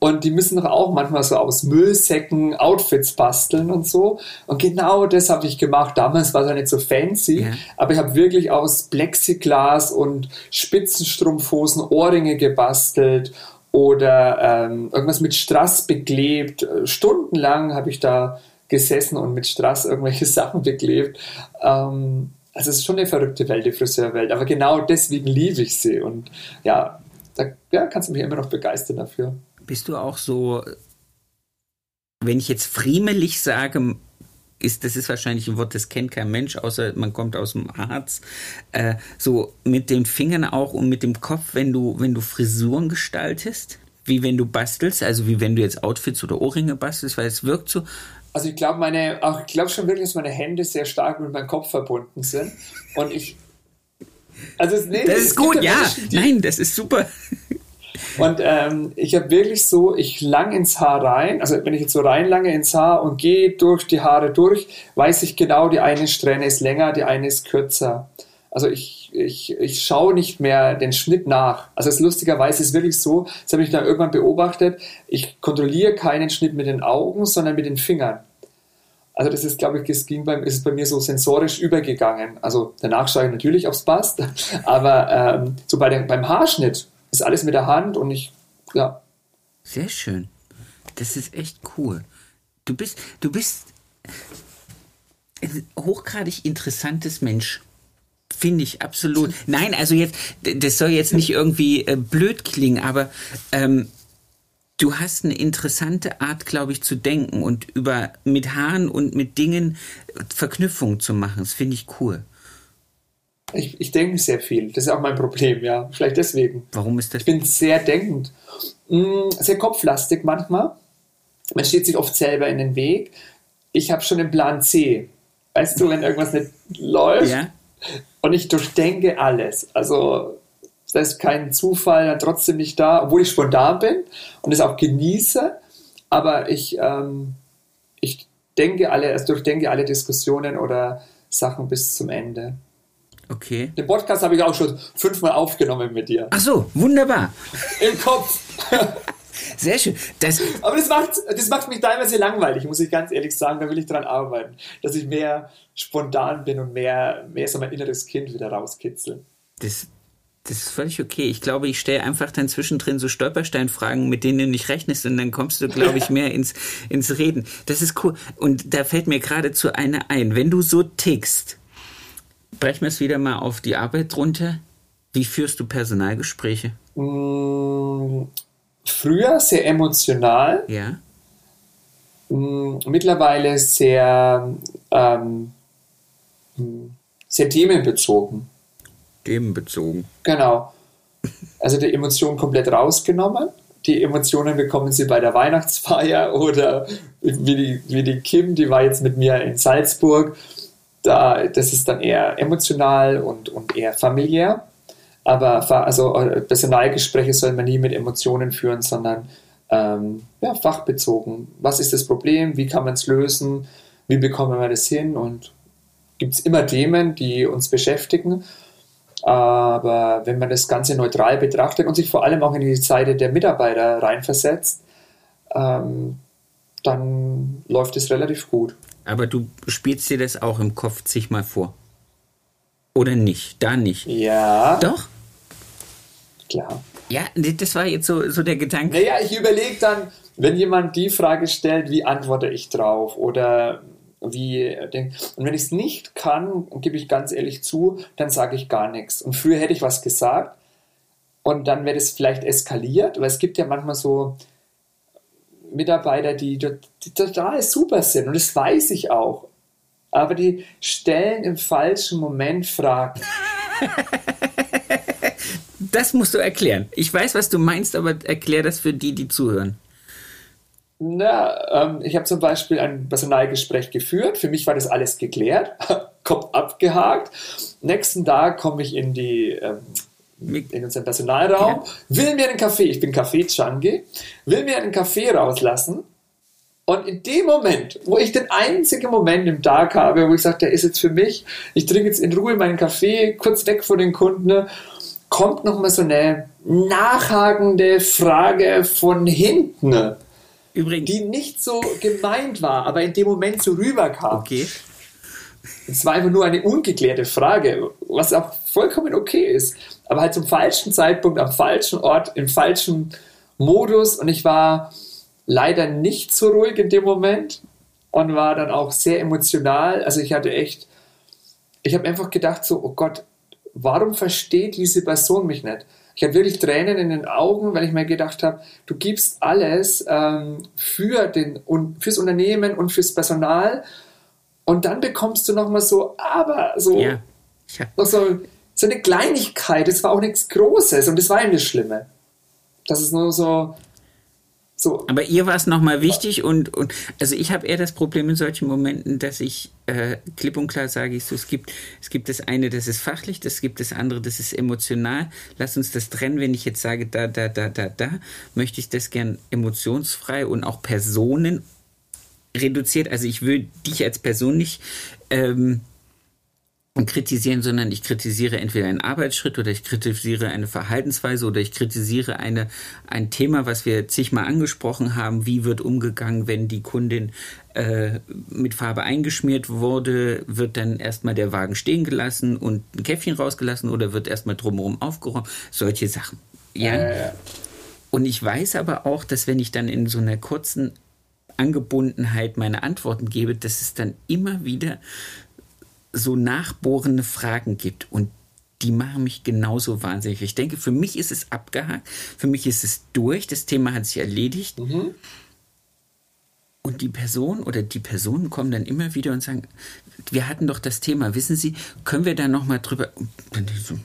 S1: und die müssen doch auch manchmal so aus Müllsäcken Outfits basteln und so. Und genau das habe ich gemacht. Damals war es ja nicht so fancy, ja. aber ich habe wirklich aus Plexiglas und Spitzenstrumpfhosen Ohrringe gebastelt oder ähm, irgendwas mit Strass beklebt. Stundenlang habe ich da gesessen und mit Strass irgendwelche Sachen beklebt. Ähm, also es ist schon eine verrückte Welt, die Friseurwelt. Aber genau deswegen liebe ich sie. Und ja, da ja, kannst du mich immer noch begeistern dafür.
S2: Bist du auch so, wenn ich jetzt friemelig sage, ist, das ist wahrscheinlich ein Wort, das kennt kein Mensch, außer man kommt aus dem Harz. Äh, so mit den Fingern auch und mit dem Kopf, wenn du, wenn du Frisuren gestaltest, wie wenn du bastelst, also wie wenn du jetzt Outfits oder Ohrringe bastelst, weil es wirkt so,
S1: also ich glaube meine, auch ich glaube schon wirklich, dass meine Hände sehr stark mit meinem Kopf verbunden sind. Und ich.
S2: Also es, nee, das ist gut, ja. Nein, das ist super.
S1: Und ähm, ich habe wirklich so, ich lang ins Haar rein, also wenn ich jetzt so reinlange ins Haar und gehe durch die Haare durch, weiß ich genau, die eine Strähne ist länger, die eine ist kürzer. Also ich, ich, ich schaue nicht mehr den Schnitt nach. Also es lustigerweise ist wirklich so, das habe ich dann irgendwann beobachtet, ich kontrolliere keinen Schnitt mit den Augen, sondern mit den Fingern. Also das ist, glaube ich, es ging beim, ist bei mir so sensorisch übergegangen. Also danach schaue ich natürlich, es passt, aber ähm, so bei den, beim Haarschnitt ist alles mit der Hand und ich, ja.
S2: Sehr schön. Das ist echt cool. Du bist, du bist ein hochgradig interessantes Mensch. Finde ich absolut. Nein, also jetzt, das soll jetzt nicht irgendwie äh, blöd klingen, aber ähm, du hast eine interessante Art, glaube ich, zu denken und über mit Haaren und mit Dingen Verknüpfungen zu machen. Das finde ich cool.
S1: Ich, ich denke sehr viel. Das ist auch mein Problem, ja. Vielleicht deswegen.
S2: Warum ist das?
S1: Ich bin sehr denkend. Mm, sehr kopflastig manchmal. Man steht sich oft selber in den Weg. Ich habe schon den Plan C. Weißt du, wenn irgendwas nicht läuft, ja und ich durchdenke alles. Also da ist kein Zufall dann trotzdem nicht da, obwohl ich spontan bin und es auch genieße. Aber ich, ähm, ich denke alle, also durchdenke alle Diskussionen oder Sachen bis zum Ende.
S2: Okay.
S1: Den Podcast habe ich auch schon fünfmal aufgenommen mit dir.
S2: Ach so, wunderbar.
S1: Im Kopf.
S2: Sehr schön.
S1: Das Aber das macht, das macht mich teilweise langweilig, muss ich ganz ehrlich sagen. Da will ich dran arbeiten, dass ich mehr spontan bin und mehr, mehr so mein inneres Kind wieder rauskitzeln.
S2: Das, das ist völlig okay. Ich glaube, ich stelle einfach dann zwischendrin so Stolpersteinfragen, mit denen du nicht rechnest, und dann kommst du, glaube ich, mehr ins, ins Reden. Das ist cool. Und da fällt mir geradezu eine ein. Wenn du so tickst, brechen wir es wieder mal auf die Arbeit runter. Wie führst du Personalgespräche?
S1: Mmh, früher sehr emotional.
S2: Ja.
S1: Mmh, mittlerweile sehr ähm, sehr themenbezogen.
S2: Themenbezogen.
S1: Genau. Also die Emotionen komplett rausgenommen. Die Emotionen bekommen sie bei der Weihnachtsfeier oder wie die, wie die Kim, die war jetzt mit mir in Salzburg. Da, das ist dann eher emotional und, und eher familiär. Aber also Personalgespräche soll man nie mit Emotionen führen, sondern ähm, ja, fachbezogen. Was ist das Problem? Wie kann man es lösen? Wie bekommen wir das hin? Und gibt es immer Themen, die uns beschäftigen. Aber wenn man das Ganze neutral betrachtet und sich vor allem auch in die Seite der Mitarbeiter reinversetzt, ähm, dann läuft es relativ gut.
S2: Aber du spielst dir das auch im Kopf zigmal vor? Oder nicht? Da nicht.
S1: Ja.
S2: Doch?
S1: Klar.
S2: Ja, das war jetzt so, so der Gedanke.
S1: Naja, ich überlege dann, wenn jemand die Frage stellt, wie antworte ich drauf? Oder wie und wenn ich es nicht kann, gebe ich ganz ehrlich zu, dann sage ich gar nichts. Und früher hätte ich was gesagt und dann wäre es vielleicht eskaliert, weil es gibt ja manchmal so Mitarbeiter, die, total super sind und das weiß ich auch. Aber die stellen im falschen Moment Fragen.
S2: das musst du erklären. Ich weiß, was du meinst, aber erklär das für die, die zuhören.
S1: Na, ähm, ich habe zum Beispiel ein Personalgespräch geführt. Für mich war das alles geklärt, Kopf abgehakt. Nächsten Tag komme ich in die ähm, in unseren Personalraum, will mir einen Kaffee, ich bin Kaffee-Changi, will mir einen Kaffee rauslassen. Und in dem Moment, wo ich den einzigen Moment im Tag habe, wo ich sage, der ist jetzt für mich, ich trinke jetzt in Ruhe meinen Kaffee, kurz weg von den Kunden, kommt nochmal so eine nachhakende Frage von hinten. Übrigens. Die nicht so gemeint war, aber in dem Moment so rüberkam.
S2: Okay.
S1: Es war einfach nur eine ungeklärte Frage, was auch vollkommen okay ist. Aber halt zum falschen Zeitpunkt, am falschen Ort, im falschen Modus. Und ich war leider nicht so ruhig in dem Moment und war dann auch sehr emotional. Also ich hatte echt, ich habe einfach gedacht so, oh Gott, warum versteht diese Person mich nicht? Ich hatte wirklich Tränen in den Augen, weil ich mir gedacht habe, du gibst alles ähm, für den, fürs Unternehmen und fürs Personal und dann bekommst du nochmal so, aber so, ja. Ja. Noch so, so eine Kleinigkeit, es war auch nichts Großes und das war ihm das Schlimme. Das ist nur so, so.
S2: Aber ihr war es nochmal wichtig und, und also ich habe eher das Problem in solchen Momenten, dass ich äh, klipp und klar sage ich so, es gibt, es gibt das eine, das ist fachlich, das gibt das andere, das ist emotional. Lass uns das trennen, wenn ich jetzt sage, da, da, da, da, da, möchte ich das gern emotionsfrei und auch Personen reduziert. Also ich will dich als Person nicht ähm, kritisieren, sondern ich kritisiere entweder einen Arbeitsschritt oder ich kritisiere eine Verhaltensweise oder ich kritisiere eine, ein Thema, was wir zigmal angesprochen haben. Wie wird umgegangen, wenn die Kundin äh, mit Farbe eingeschmiert wurde? Wird dann erstmal der Wagen stehen gelassen und ein Käffchen rausgelassen oder wird erstmal drumherum aufgeräumt? Solche Sachen. Ja. Äh. Und ich weiß aber auch, dass wenn ich dann in so einer kurzen Angebundenheit meine Antworten gebe, dass es dann immer wieder so nachbohrende Fragen gibt und die machen mich genauso wahnsinnig. Ich denke, für mich ist es abgehakt, für mich ist es durch, das Thema hat sich erledigt. Mhm. Und die Person oder die Personen kommen dann immer wieder und sagen, wir hatten doch das Thema, wissen Sie, können wir da nochmal drüber... Und dann so,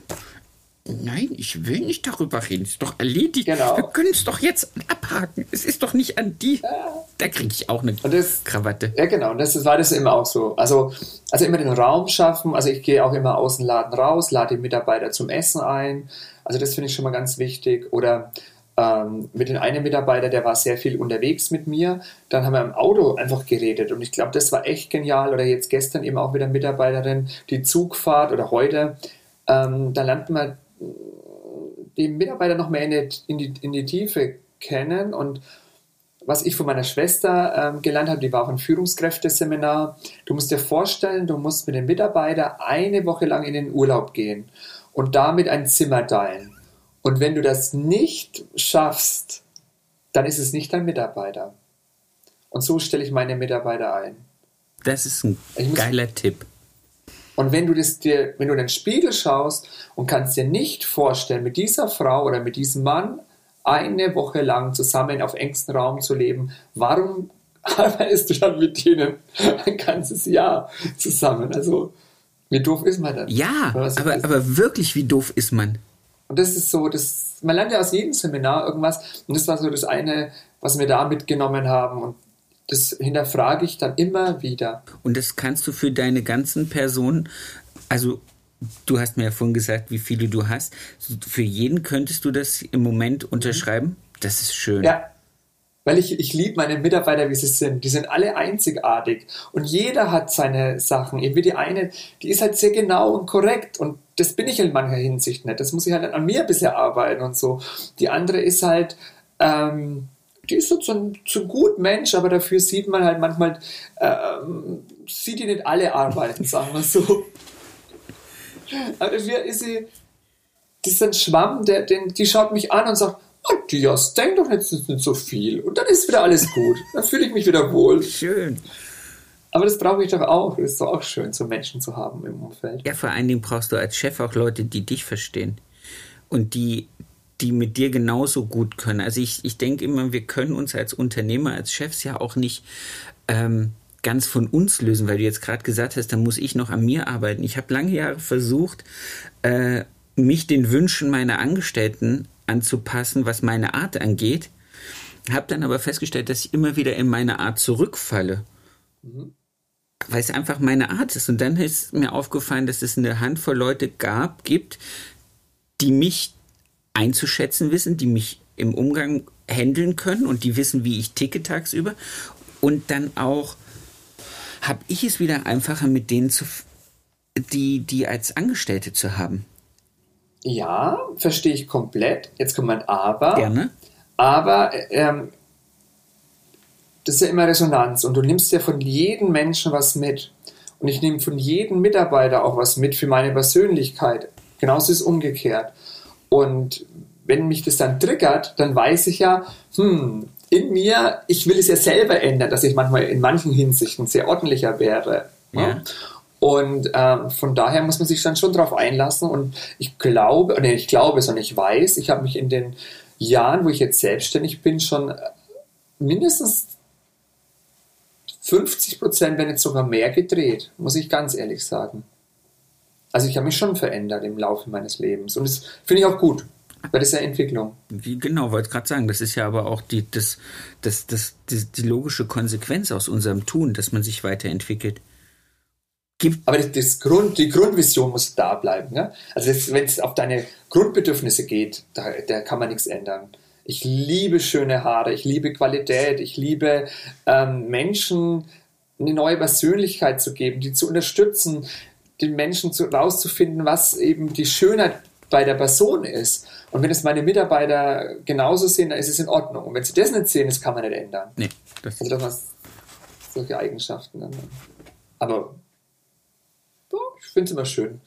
S2: Nein, ich will nicht darüber reden. Es ist doch erledigt. Genau. Wir können es doch jetzt abhaken. Es ist doch nicht an die. Ja. Da kriege ich auch eine das, Krawatte.
S1: Ja, genau. Und das, war das immer auch so. Also, also immer den Raum schaffen. Also ich gehe auch immer aus dem Laden raus, lade die Mitarbeiter zum Essen ein. Also das finde ich schon mal ganz wichtig. Oder ähm, mit dem einen Mitarbeiter, der war sehr viel unterwegs mit mir. Dann haben wir im Auto einfach geredet. Und ich glaube, das war echt genial. Oder jetzt gestern eben auch wieder Mitarbeiterin, die Zugfahrt oder heute. Ähm, da lernt man die Mitarbeiter noch mehr in die, in die, in die Tiefe kennen und was ich von meiner Schwester ähm, gelernt habe, die war auf einem Führungskräfteseminar. Du musst dir vorstellen, du musst mit den Mitarbeitern eine Woche lang in den Urlaub gehen und damit ein Zimmer teilen. Und wenn du das nicht schaffst, dann ist es nicht dein Mitarbeiter. Und so stelle ich meine Mitarbeiter ein.
S2: Das ist ein geiler Tipp.
S1: Und wenn du das dir, wenn du in den Spiegel schaust und kannst dir nicht vorstellen, mit dieser Frau oder mit diesem Mann eine Woche lang zusammen auf engstem Raum zu leben, warum arbeitest du dann mit denen ein ganzes Jahr zusammen? Also, wie doof ist man dann?
S2: Ja, aber, aber wirklich, wie doof ist man?
S1: Und das ist so, das, man lernt ja aus jedem Seminar irgendwas. Und das war so das eine, was wir da mitgenommen haben. Und das hinterfrage ich dann immer wieder.
S2: Und das kannst du für deine ganzen Personen, also du hast mir ja vorhin gesagt, wie viele du hast. Für jeden könntest du das im Moment unterschreiben? Das ist schön.
S1: Ja, weil ich, ich liebe meine Mitarbeiter, wie sie sind. Die sind alle einzigartig und jeder hat seine Sachen. Irgendwie die eine, die ist halt sehr genau und korrekt und das bin ich in mancher Hinsicht nicht. Das muss ich halt an mir ein bisschen arbeiten und so. Die andere ist halt, ähm, die ist so zum, zum gut Mensch, aber dafür sieht man halt manchmal, ähm, sieht die nicht alle arbeiten, sagen wir so. Aber dafür ist sie, das ist ein Schwamm, der, den, die schaut mich an und sagt, Matthias, denk doch jetzt nicht so viel. Und dann ist wieder alles gut. Dann fühle ich mich wieder wohl.
S2: Schön.
S1: Aber das brauche ich doch auch. Das ist doch auch schön, so Menschen zu haben im Umfeld.
S2: Ja, vor allen Dingen brauchst du als Chef auch Leute, die dich verstehen. Und die, die mit dir genauso gut können. Also ich, ich denke immer, wir können uns als Unternehmer, als Chefs ja auch nicht ähm, ganz von uns lösen, weil du jetzt gerade gesagt hast, da muss ich noch an mir arbeiten. Ich habe lange Jahre versucht, äh, mich den Wünschen meiner Angestellten anzupassen, was meine Art angeht. Habe dann aber festgestellt, dass ich immer wieder in meine Art zurückfalle. Mhm. Weil es einfach meine Art ist. Und dann ist mir aufgefallen, dass es eine Handvoll Leute gab, gibt, die mich einzuschätzen wissen, die mich im Umgang handeln können und die wissen, wie ich ticke tagsüber. Und dann auch habe ich es wieder einfacher, mit denen zu, die, die als Angestellte zu haben.
S1: Ja, verstehe ich komplett. Jetzt kommt mein Aber.
S2: Gerne.
S1: Aber ähm, das ist ja immer Resonanz und du nimmst ja von jedem Menschen was mit. Und ich nehme von jedem Mitarbeiter auch was mit für meine Persönlichkeit. Genauso ist es umgekehrt. Und wenn mich das dann triggert, dann weiß ich ja, hm, in mir, ich will es ja selber ändern, dass ich manchmal in manchen Hinsichten sehr ordentlicher wäre. Ja. Und ähm, von daher muss man sich dann schon darauf einlassen. Und ich glaube, oder ich glaube, sondern ich weiß, ich habe mich in den Jahren, wo ich jetzt selbstständig bin, schon mindestens 50 Prozent, wenn nicht sogar mehr gedreht, muss ich ganz ehrlich sagen. Also ich habe mich schon verändert im Laufe meines Lebens. Und das finde ich auch gut. Weil das ist ja Entwicklung.
S2: Wie, genau, wollte gerade sagen, das ist ja aber auch die, das, das, das, die, die logische Konsequenz aus unserem Tun, dass man sich weiterentwickelt.
S1: Gibt aber das, das, Grund, die Grundvision muss da bleiben. Ne? Also wenn es auf deine Grundbedürfnisse geht, da, da, kann man nichts ändern. Ich liebe schöne Haare, ich liebe Qualität, ich liebe ähm, Menschen eine neue Persönlichkeit zu geben, die zu unterstützen, den Menschen zu, rauszufinden, was eben die Schönheit bei der Person ist. Und wenn es meine Mitarbeiter genauso sehen, dann ist es in Ordnung. Und wenn sie das nicht sehen, das kann man nicht ändern.
S2: Nee, das
S1: also das solche Eigenschaften. Dann. Aber ich finde es immer schön,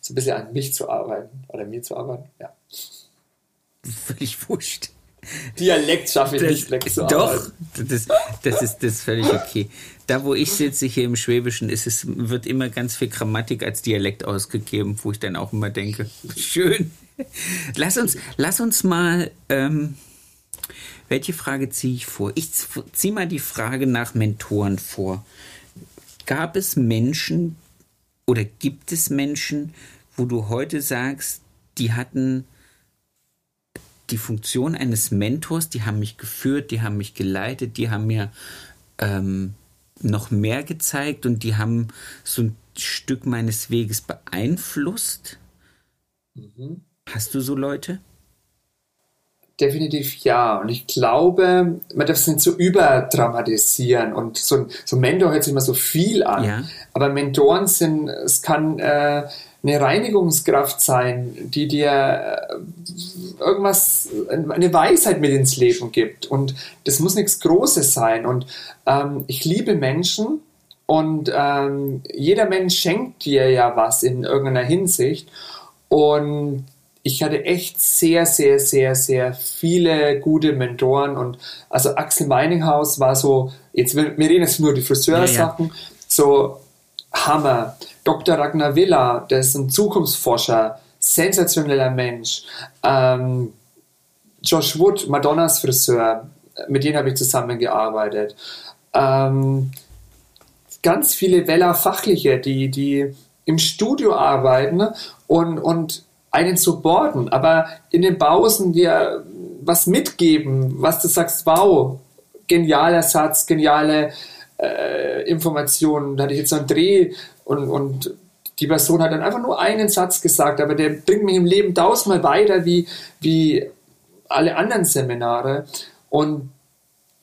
S1: so ein bisschen an mich zu arbeiten oder mir zu arbeiten. Ja.
S2: Völlig wurscht.
S1: Dialekt schaffe ich das, nicht
S2: wegzuarbeiten. Doch, das, das, ist, das ist völlig okay. Da, wo ich sitze, hier im Schwäbischen, ist es, wird immer ganz viel Grammatik als Dialekt ausgegeben, wo ich dann auch immer denke, schön. Lass uns, lass uns mal, ähm, welche Frage ziehe ich vor? Ich ziehe mal die Frage nach Mentoren vor. Gab es Menschen, oder gibt es Menschen, wo du heute sagst, die hatten die Funktion eines Mentors, die haben mich geführt, die haben mich geleitet, die haben mir ähm, noch mehr gezeigt und die haben so ein Stück meines Weges beeinflusst? Mhm. Hast du so Leute?
S1: Definitiv ja. Und ich glaube, man darf es nicht so überdramatisieren. Und so ein, so ein Mentor hört sich immer so viel an. Ja. Aber Mentoren sind, es kann äh, eine Reinigungskraft sein, die dir äh, irgendwas, eine Weisheit mit ins Leben gibt. Und das muss nichts Großes sein. Und ähm, ich liebe Menschen. Und ähm, jeder Mensch schenkt dir ja was in irgendeiner Hinsicht. Und ich hatte echt sehr, sehr, sehr, sehr viele gute Mentoren und also Axel Meininghaus war so, jetzt wir, reden jetzt nur die Friseursachen, ja, ja. so Hammer. Dr. Ragnar Villa, der ist ein Zukunftsforscher, sensationeller Mensch. Ähm, Josh Wood, Madonnas Friseur, mit denen habe ich zusammengearbeitet. Ähm, ganz viele Weller Fachliche, die, die im Studio arbeiten und, und einen supporten, aber in den Pausen dir was mitgeben, was du sagst, wow, genialer Satz, geniale äh, Informationen. Da hatte ich jetzt so einen Dreh und, und die Person hat dann einfach nur einen Satz gesagt, aber der bringt mich im Leben tausendmal weiter wie, wie alle anderen Seminare. Und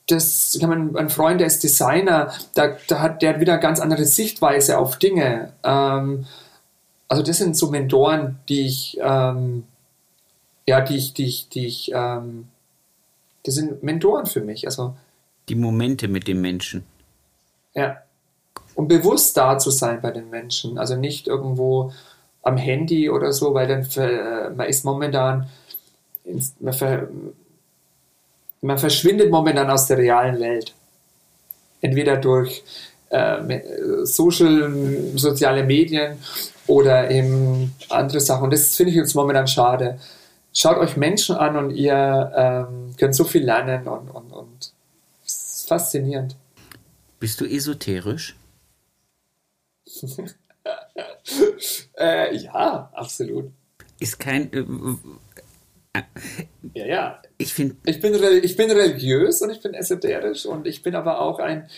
S1: das kann man, ein Freund, der ist Designer, da, da hat, der hat wieder eine ganz andere Sichtweise auf Dinge. Ähm, also das sind so Mentoren, die ich, ähm, ja, die ich, die ich, die ich, ähm, das sind Mentoren für mich. Also
S2: die Momente mit dem Menschen.
S1: Ja. Um bewusst da zu sein bei den Menschen. Also nicht irgendwo am Handy oder so, weil dann für, man ist momentan, man, ver, man verschwindet momentan aus der realen Welt. Entweder durch äh, Social, soziale Medien oder eben andere Sachen. Und das finde ich jetzt momentan schade. Schaut euch Menschen an und ihr ähm, könnt so viel lernen und, und, und es ist faszinierend.
S2: Bist du esoterisch?
S1: äh, ja, absolut.
S2: Ist kein. Äh,
S1: ja, ja.
S2: Ich, find,
S1: ich, bin, ich bin religiös und ich bin esoterisch und ich bin aber auch ein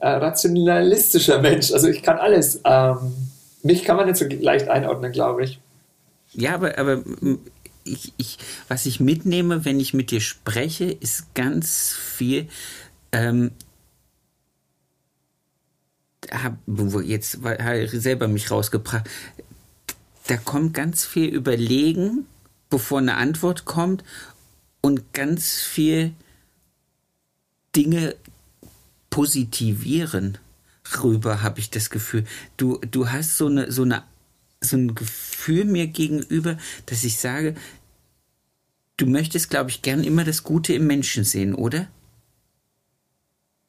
S1: äh, rationalistischer Mensch. Also ich kann alles. Ähm, mich kann man nicht so leicht einordnen, glaube ich.
S2: Ja, aber, aber ich, ich, was ich mitnehme, wenn ich mit dir spreche, ist ganz viel. Ähm, hab, jetzt habe ich selber mich rausgebracht. Da kommt ganz viel Überlegen, bevor eine Antwort kommt und ganz viel Dinge positivieren rüber, habe ich das Gefühl. Du, du hast so eine, so eine, so ein Gefühl mir gegenüber, dass ich sage, du möchtest, glaube ich, gern immer das Gute im Menschen sehen, oder?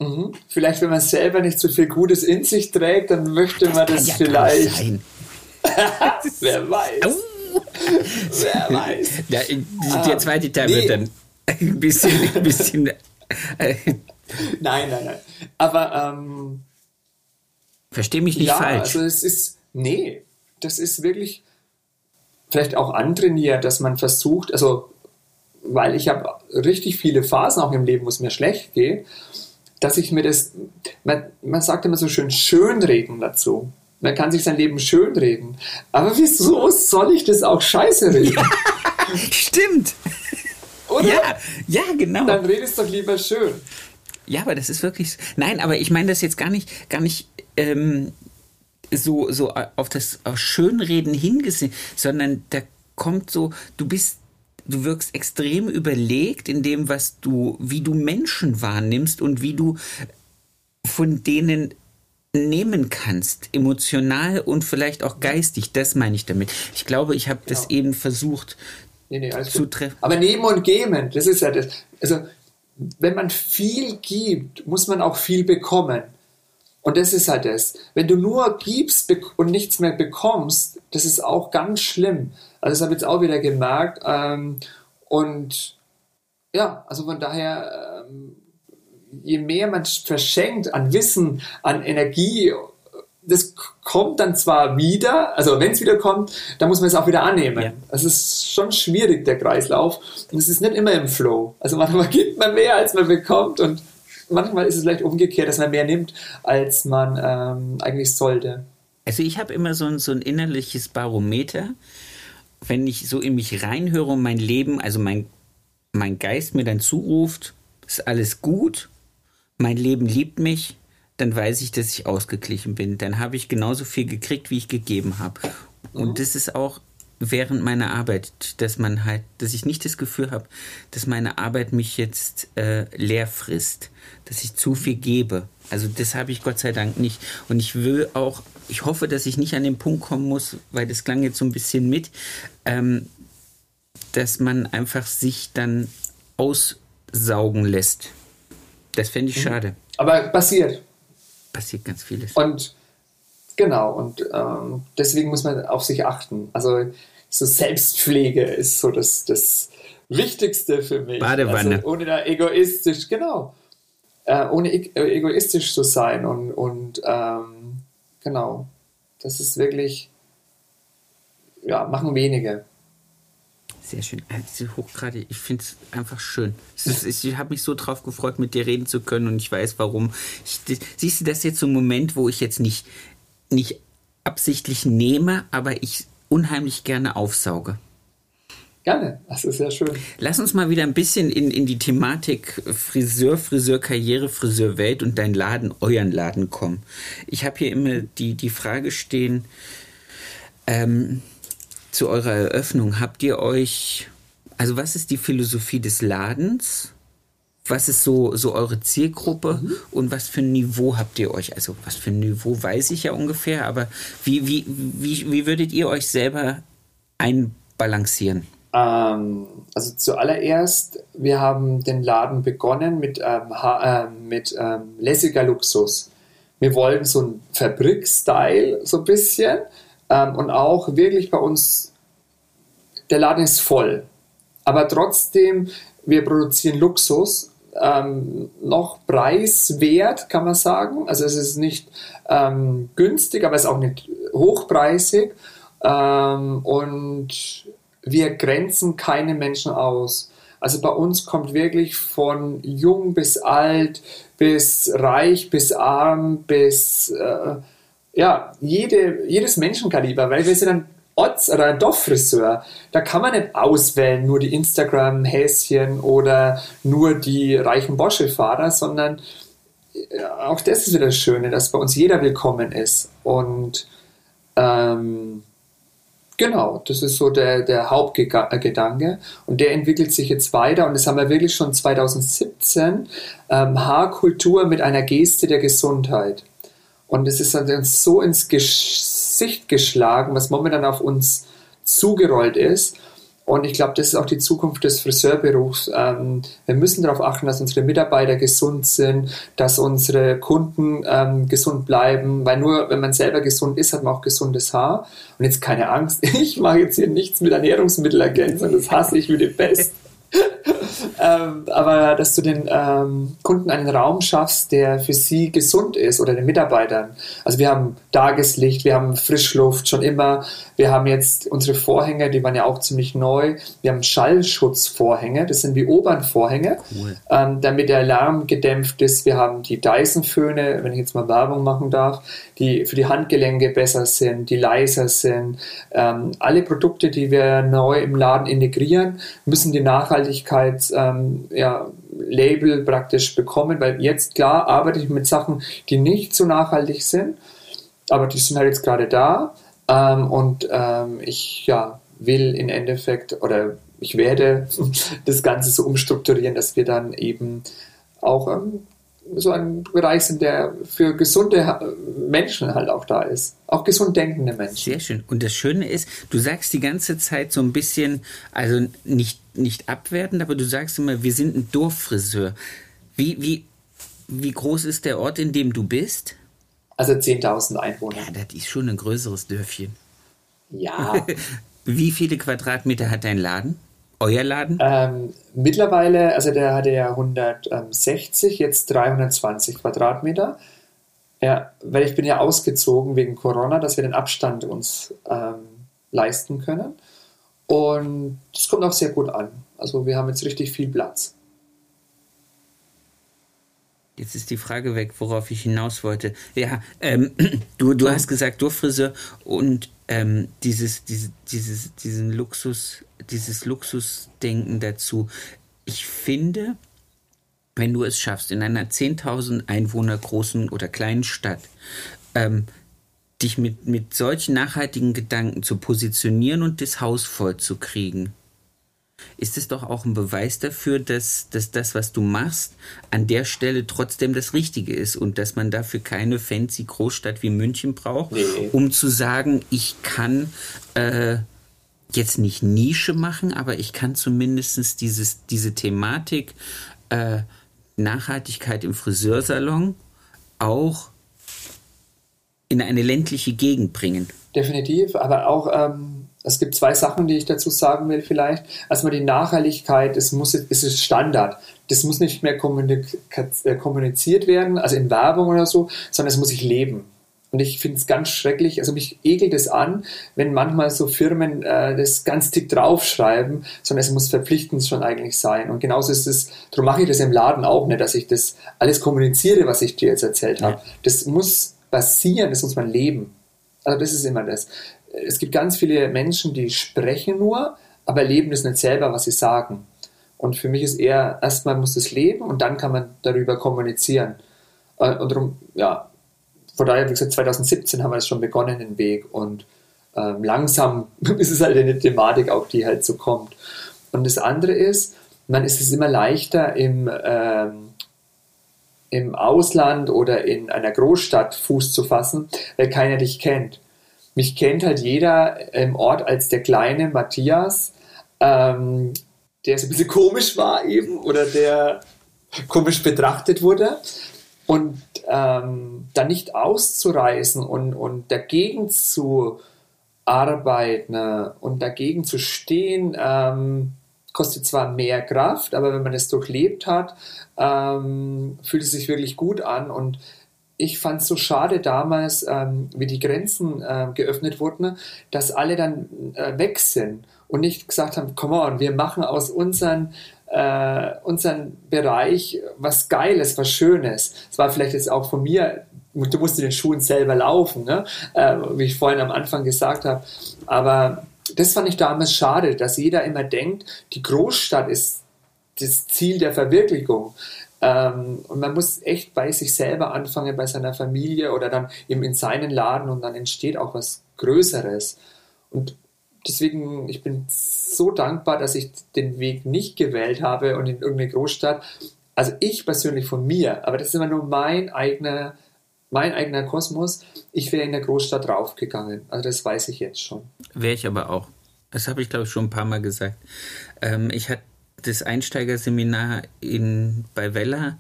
S1: Mhm. Vielleicht, wenn man selber nicht so viel Gutes in sich trägt, dann möchte das man das ja vielleicht. Sein. Wer weiß. Oh. Wer weiß.
S2: Ja, der ah, zweite Teil nee. wird dann ein bisschen, ein bisschen.
S1: Äh, nein, nein, nein. Aber ähm,
S2: verstehe mich nicht ja, falsch.
S1: Also es ist nee, das ist wirklich vielleicht auch antrainiert, dass man versucht, also weil ich habe richtig viele Phasen auch im Leben, wo es mir schlecht geht dass ich mir das, man, man sagt immer so schön, schönreden dazu. Man kann sich sein Leben schönreden. Aber wieso soll ich das auch scheiße reden? Ja,
S2: stimmt.
S1: Oder?
S2: Ja, ja, genau.
S1: Dann redest doch lieber schön.
S2: Ja, aber das ist wirklich. Nein, aber ich meine das jetzt gar nicht, gar nicht ähm, so, so auf das auf Schönreden hingesehen, sondern da kommt so, du bist du wirkst extrem überlegt in dem, was du, wie du Menschen wahrnimmst und wie du von denen nehmen kannst, emotional und vielleicht auch geistig. Das meine ich damit. Ich glaube, ich habe genau. das eben versucht nee, nee, zu treffen.
S1: Aber nehmen und geben, das ist ja das. Also, wenn man viel gibt, muss man auch viel bekommen. Und das ist halt das. Wenn du nur gibst und nichts mehr bekommst, das ist auch ganz schlimm. Also das habe ich jetzt auch wieder gemerkt. Ähm, und ja, also von daher, ähm, je mehr man verschenkt an Wissen, an Energie, das kommt dann zwar wieder, also wenn es wieder kommt, dann muss man es auch wieder annehmen. Ja. Es ist schon schwierig, der Kreislauf. Und es ist nicht immer im Flow. Also manchmal gibt man mehr, als man bekommt und manchmal ist es vielleicht umgekehrt, dass man mehr nimmt, als man ähm, eigentlich sollte.
S2: Also ich habe immer so ein, so ein innerliches Barometer, wenn ich so in mich reinhöre und mein Leben, also mein, mein Geist mir dann zuruft, ist alles gut, mein Leben liebt mich, dann weiß ich, dass ich ausgeglichen bin. Dann habe ich genauso viel gekriegt, wie ich gegeben habe. Und mhm. das ist auch während meiner Arbeit, dass man halt, dass ich nicht das Gefühl habe, dass meine Arbeit mich jetzt äh, leer frisst, dass ich zu viel gebe. Also das habe ich Gott sei Dank nicht. Und ich will auch, ich hoffe, dass ich nicht an den Punkt kommen muss, weil das klang jetzt so ein bisschen mit, ähm, dass man einfach sich dann aussaugen lässt. Das fände ich mhm. schade.
S1: Aber passiert.
S2: Passiert ganz vieles.
S1: Und genau, und ähm, deswegen muss man auf sich achten. Also so Selbstpflege ist so das, das Wichtigste für mich.
S2: Badewanne.
S1: Also ohne da egoistisch, genau äh, ohne e egoistisch zu sein und, und ähm, genau, das ist wirklich, ja, machen wenige.
S2: Sehr schön. Äh, Hochgrade, ich finde es einfach schön. Ich habe mich so drauf gefreut, mit dir reden zu können und ich weiß warum. Ich, siehst du, das ist jetzt so ein Moment, wo ich jetzt nicht, nicht absichtlich nehme, aber ich unheimlich gerne aufsauge.
S1: Gerne, das ist sehr schön.
S2: Lass uns mal wieder ein bisschen in, in die Thematik Friseur, Friseurkarriere, Friseurwelt und dein Laden, euren Laden kommen. Ich habe hier immer die, die Frage stehen, ähm, zu eurer Eröffnung, habt ihr euch, also was ist die Philosophie des Ladens? was ist so, so eure Zielgruppe mhm. und was für ein Niveau habt ihr euch? Also was für ein Niveau weiß ich ja ungefähr, aber wie, wie, wie, wie würdet ihr euch selber einbalancieren?
S1: Ähm, also zuallererst, wir haben den Laden begonnen mit, ähm, äh, mit ähm, lässiger Luxus. Wir wollen so ein Fabrik-Style so ein bisschen ähm, und auch wirklich bei uns, der Laden ist voll. Aber trotzdem, wir produzieren Luxus ähm, noch preiswert, kann man sagen. Also es ist nicht ähm, günstig, aber es ist auch nicht hochpreisig. Ähm, und wir grenzen keine Menschen aus. Also bei uns kommt wirklich von jung bis alt, bis reich, bis arm, bis äh, ja, jede, jedes Menschenkaliber, weil wir sind ein Otz oder ein Dorffriseur. Da kann man nicht auswählen, nur die Instagram-Häschen oder nur die reichen Bosche-Fahrer, sondern ja, auch das ist wieder das Schöne, dass bei uns jeder willkommen ist. Und ähm, Genau, das ist so der, der Hauptgedanke und der entwickelt sich jetzt weiter und das haben wir wirklich schon 2017, ähm, Haarkultur mit einer Geste der Gesundheit. Und es ist uns so ins Gesicht geschlagen, was momentan auf uns zugerollt ist. Und ich glaube, das ist auch die Zukunft des Friseurberufs. Ähm, wir müssen darauf achten, dass unsere Mitarbeiter gesund sind, dass unsere Kunden ähm, gesund bleiben, weil nur wenn man selber gesund ist, hat man auch gesundes Haar. Und jetzt keine Angst, ich mache jetzt hier nichts mit Ernährungsmittelergänzung, das hasse ich wie die Pest. Ähm, aber dass du den ähm, Kunden einen Raum schaffst, der für sie gesund ist oder den Mitarbeitern. Also wir haben Tageslicht, wir haben Frischluft schon immer. Wir haben jetzt unsere Vorhänge, die waren ja auch ziemlich neu. Wir haben Schallschutzvorhänge, das sind wie Obernvorhänge, cool. ähm, damit der Lärm gedämpft ist. Wir haben die Dyson-Föhne, wenn ich jetzt mal Werbung machen darf, die für die Handgelenke besser sind, die leiser sind. Ähm, alle Produkte, die wir neu im Laden integrieren, müssen die Nachhaltigkeit ähm, ja, praktisch bekommen, weil jetzt klar arbeite ich mit Sachen, die nicht so nachhaltig sind, aber die sind halt jetzt gerade da ähm, und ähm, ich ja, will im Endeffekt oder ich werde das Ganze so umstrukturieren, dass wir dann eben auch ähm, so ein Bereich sind, der für gesunde Menschen halt auch da ist. Auch gesund denkende Menschen.
S2: Sehr schön. Und das Schöne ist, du sagst die ganze Zeit so ein bisschen, also nicht, nicht abwertend, aber du sagst immer, wir sind ein Dorffriseur. Wie, wie, wie groß ist der Ort, in dem du bist?
S1: Also 10.000 Einwohner.
S2: Ja, das ist schon ein größeres Dörfchen.
S1: Ja.
S2: Wie viele Quadratmeter hat dein Laden? Euer Laden?
S1: Ähm, mittlerweile, also der hatte ja 160, jetzt 320 Quadratmeter. Ja, weil ich bin ja ausgezogen wegen Corona, dass wir den Abstand uns ähm, leisten können. Und das kommt auch sehr gut an. Also wir haben jetzt richtig viel Platz.
S2: Jetzt ist die Frage weg, worauf ich hinaus wollte. Ja, ähm, du, du hast gesagt, Durchfriseur und ähm, dieses, dieses, dieses, diesen Luxus, dieses Luxusdenken dazu. Ich finde, wenn du es schaffst, in einer 10.000 Einwohner großen oder kleinen Stadt, ähm, dich mit, mit solchen nachhaltigen Gedanken zu positionieren und das Haus voll zu kriegen, ist es doch auch ein Beweis dafür, dass, dass das, was du machst, an der Stelle trotzdem das Richtige ist und dass man dafür keine fancy Großstadt wie München braucht, nee. um zu sagen, ich kann äh, jetzt nicht Nische machen, aber ich kann zumindest dieses, diese Thematik äh, Nachhaltigkeit im Friseursalon auch in eine ländliche Gegend bringen.
S1: Definitiv, aber auch ähm, es gibt zwei Sachen, die ich dazu sagen will vielleicht. Erstmal die Nachhaltigkeit, es muss, es ist Standard. Das muss nicht mehr äh, kommuniziert werden, also in Werbung oder so, sondern es muss sich leben. Und ich finde es ganz schrecklich, also mich ekelt es an, wenn manchmal so Firmen äh, das ganz dick draufschreiben, sondern es muss verpflichtend schon eigentlich sein. Und genauso ist es, darum mache ich das im Laden auch nicht, dass ich das alles kommuniziere, was ich dir jetzt erzählt habe. Ja. Das muss passieren, das muss man leben. Also das ist immer das es gibt ganz viele Menschen, die sprechen nur, aber leben es nicht selber, was sie sagen. Und für mich ist eher, erstmal muss es leben und dann kann man darüber kommunizieren. Äh, und darum, ja, von daher, wie gesagt, 2017 haben wir das schon begonnen, den Weg. Und ähm, langsam ist es halt eine Thematik auch, die halt so kommt. Und das andere ist, man ist es immer leichter im, ähm, im Ausland oder in einer Großstadt Fuß zu fassen, weil keiner dich kennt. Mich kennt halt jeder im Ort als der kleine Matthias, ähm, der so ein bisschen komisch war eben oder der komisch betrachtet wurde. Und ähm, da nicht auszureißen und, und dagegen zu arbeiten und dagegen zu stehen, ähm, kostet zwar mehr Kraft, aber wenn man es durchlebt hat, ähm, fühlt es sich wirklich gut an. Und ich fand es so schade damals, ähm, wie die Grenzen äh, geöffnet wurden, dass alle dann äh, weg sind und nicht gesagt haben, come on, wir machen aus unseren äh, unseren Bereich was Geiles, was Schönes. Es war vielleicht jetzt auch von mir, du musst in den Schuhen selber laufen, ne? äh, wie ich vorhin am Anfang gesagt habe. Aber das fand ich damals schade, dass jeder immer denkt, die Großstadt ist das Ziel der Verwirklichung. Ähm, und man muss echt bei sich selber anfangen, bei seiner Familie oder dann eben in seinen Laden und dann entsteht auch was Größeres. Und deswegen, ich bin so dankbar, dass ich den Weg nicht gewählt habe und in irgendeine Großstadt. Also ich persönlich von mir, aber das ist immer nur mein eigener, mein eigener Kosmos. Ich wäre in der Großstadt raufgegangen. Also das weiß ich jetzt schon.
S2: Wäre ich aber auch. Das habe ich, glaube ich, schon ein paar Mal gesagt. Ähm, ich hatte das Einsteigerseminar in, bei Weller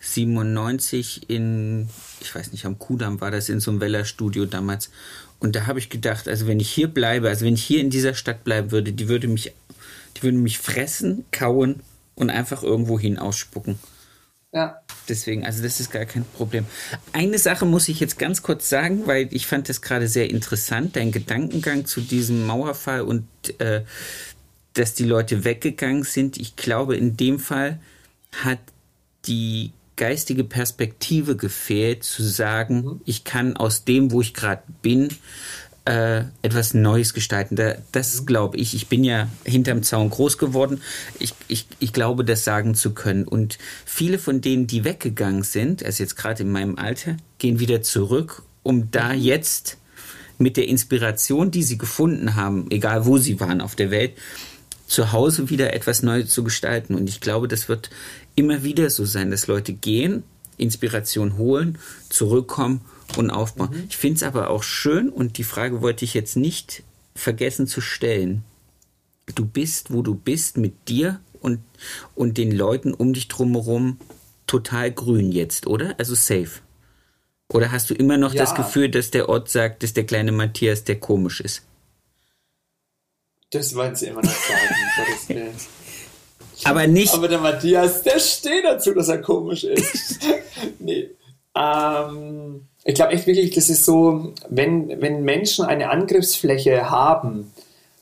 S2: 97 in, ich weiß nicht, am Kudamm war das in so einem Weller-Studio damals. Und da habe ich gedacht, also wenn ich hier bleibe, also wenn ich hier in dieser Stadt bleiben würde, die würde mich, die würden mich fressen, kauen und einfach irgendwo hin ausspucken. Ja. Deswegen, also das ist gar kein Problem. Eine Sache muss ich jetzt ganz kurz sagen, weil ich fand das gerade sehr interessant, dein Gedankengang zu diesem Mauerfall und äh, dass die Leute weggegangen sind. Ich glaube, in dem Fall hat die geistige Perspektive gefehlt, zu sagen, mhm. ich kann aus dem, wo ich gerade bin, äh, etwas Neues gestalten. Da, das mhm. glaube ich. Ich bin ja hinterm Zaun groß geworden. Ich, ich, ich glaube, das sagen zu können. Und viele von denen, die weggegangen sind, also jetzt gerade in meinem Alter, gehen wieder zurück, um da mhm. jetzt mit der Inspiration, die sie gefunden haben, egal wo sie waren auf der Welt, zu Hause wieder etwas Neues zu gestalten. Und ich glaube, das wird immer wieder so sein, dass Leute gehen, Inspiration holen, zurückkommen und aufbauen. Mhm. Ich finde es aber auch schön und die Frage wollte ich jetzt nicht vergessen zu stellen. Du bist, wo du bist, mit dir und, und den Leuten um dich drumherum total grün jetzt, oder? Also safe. Oder hast du immer noch ja. das Gefühl, dass der Ort sagt, dass der kleine Matthias der komisch ist?
S1: Das wollen sie immer noch sagen.
S2: Aber nicht.
S1: Aber der Matthias, der steht dazu, dass er komisch ist. nee. Ähm, ich glaube echt wirklich, das ist so, wenn, wenn Menschen eine Angriffsfläche haben,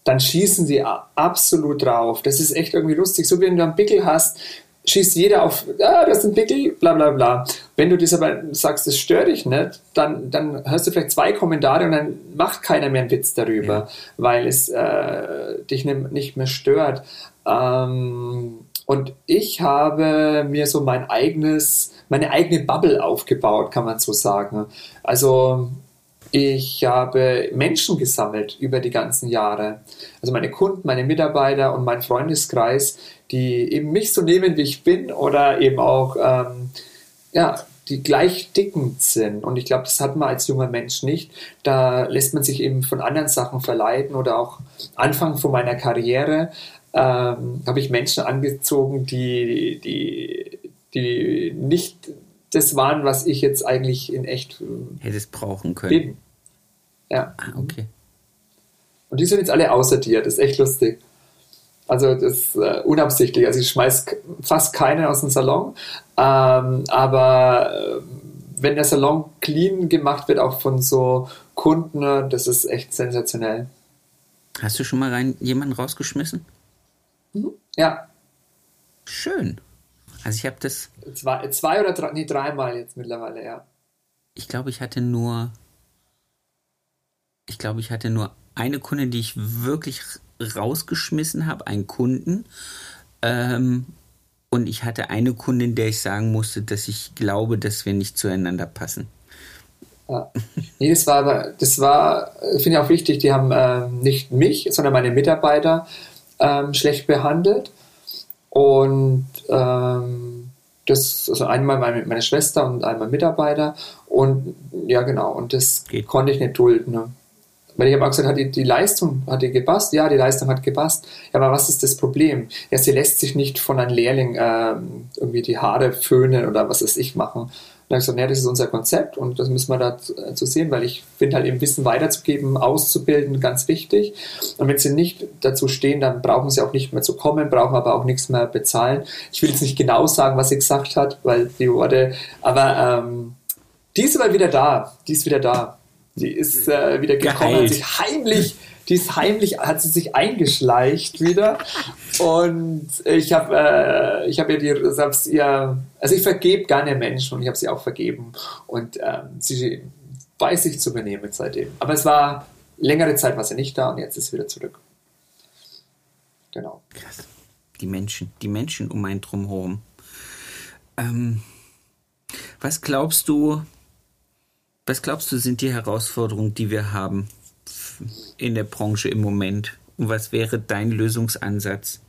S1: dann schießen sie absolut drauf. Das ist echt irgendwie lustig. So wie wenn du einen Pickel hast, schießt jeder auf, ah, das ist ein Pickel, bla bla bla. Wenn du das aber sagst, das stört dich nicht, dann, dann hörst du vielleicht zwei Kommentare und dann macht keiner mehr einen Witz darüber, ja. weil es äh, dich nicht mehr stört. Ähm, und ich habe mir so mein eigenes, meine eigene Bubble aufgebaut, kann man so sagen. Also ich habe Menschen gesammelt über die ganzen Jahre. Also meine Kunden, meine Mitarbeiter und mein Freundeskreis, die eben mich so nehmen, wie ich bin oder eben auch ähm, ja, die gleich dickend sind. Und ich glaube, das hat man als junger Mensch nicht. Da lässt man sich eben von anderen Sachen verleiten oder auch Anfang von meiner Karriere ähm, habe ich Menschen angezogen, die, die, die nicht das waren, was ich jetzt eigentlich in echt
S2: äh, hättest brauchen können. Bin.
S1: Ja.
S2: Ah, okay.
S1: Und die sind jetzt alle aussortiert. Das ist echt lustig. Also das ist äh, unabsichtlich. Also ich schmeiß fast keinen aus dem Salon. Ähm, aber äh, wenn der Salon clean gemacht wird, auch von so Kunden, das ist echt sensationell.
S2: Hast du schon mal rein jemanden rausgeschmissen?
S1: Mhm. Ja.
S2: Schön. Also ich habe das.
S1: Zwei, zwei oder drei, nee, dreimal jetzt mittlerweile, ja.
S2: Ich glaube, ich hatte nur. Ich glaube, ich hatte nur eine Kundin, die ich wirklich rausgeschmissen habe, einen Kunden. Ähm, und ich hatte eine Kundin, der ich sagen musste, dass ich glaube, dass wir nicht zueinander passen.
S1: Ja. Nee, das war aber, das war, finde ich auch wichtig, die haben ähm, nicht mich, sondern meine Mitarbeiter ähm, schlecht behandelt. Und ähm, das, also einmal meine, meine, Schwester und einmal Mitarbeiter. Und ja, genau, und das Geht. konnte ich nicht dulden. Ne? Weil ich habe auch gesagt, hat die, die Leistung, hat die gepasst? Ja, die Leistung hat gepasst. Ja, aber was ist das Problem? Ja, sie lässt sich nicht von einem Lehrling ähm, irgendwie die Haare föhnen oder was weiß ich machen. Dann habe ich gesagt, ja, das ist unser Konzept und das müssen wir dazu äh, sehen, weil ich finde halt eben Wissen weiterzugeben, auszubilden, ganz wichtig. Und wenn sie nicht dazu stehen, dann brauchen sie auch nicht mehr zu kommen, brauchen aber auch nichts mehr bezahlen. Ich will jetzt nicht genau sagen, was sie gesagt hat, weil die Worte, aber ähm, die ist aber wieder da. Die ist wieder da. Die ist äh, wieder gekommen, hat sich heimlich, die ist heimlich, hat sie sich eingeschleicht wieder. Und ich habe äh, ich habe ihr ihr, also ich vergebe gerne Menschen und ich habe sie auch vergeben. Und ähm, sie weiß sich zu benehmen seitdem. Aber es war längere Zeit war sie nicht da und jetzt ist sie wieder zurück. Genau.
S2: Krass. Die Menschen, die Menschen um einen drumherum. Ähm, was glaubst du, was glaubst du, sind die Herausforderungen, die wir haben in der Branche im Moment? Und was wäre dein Lösungsansatz?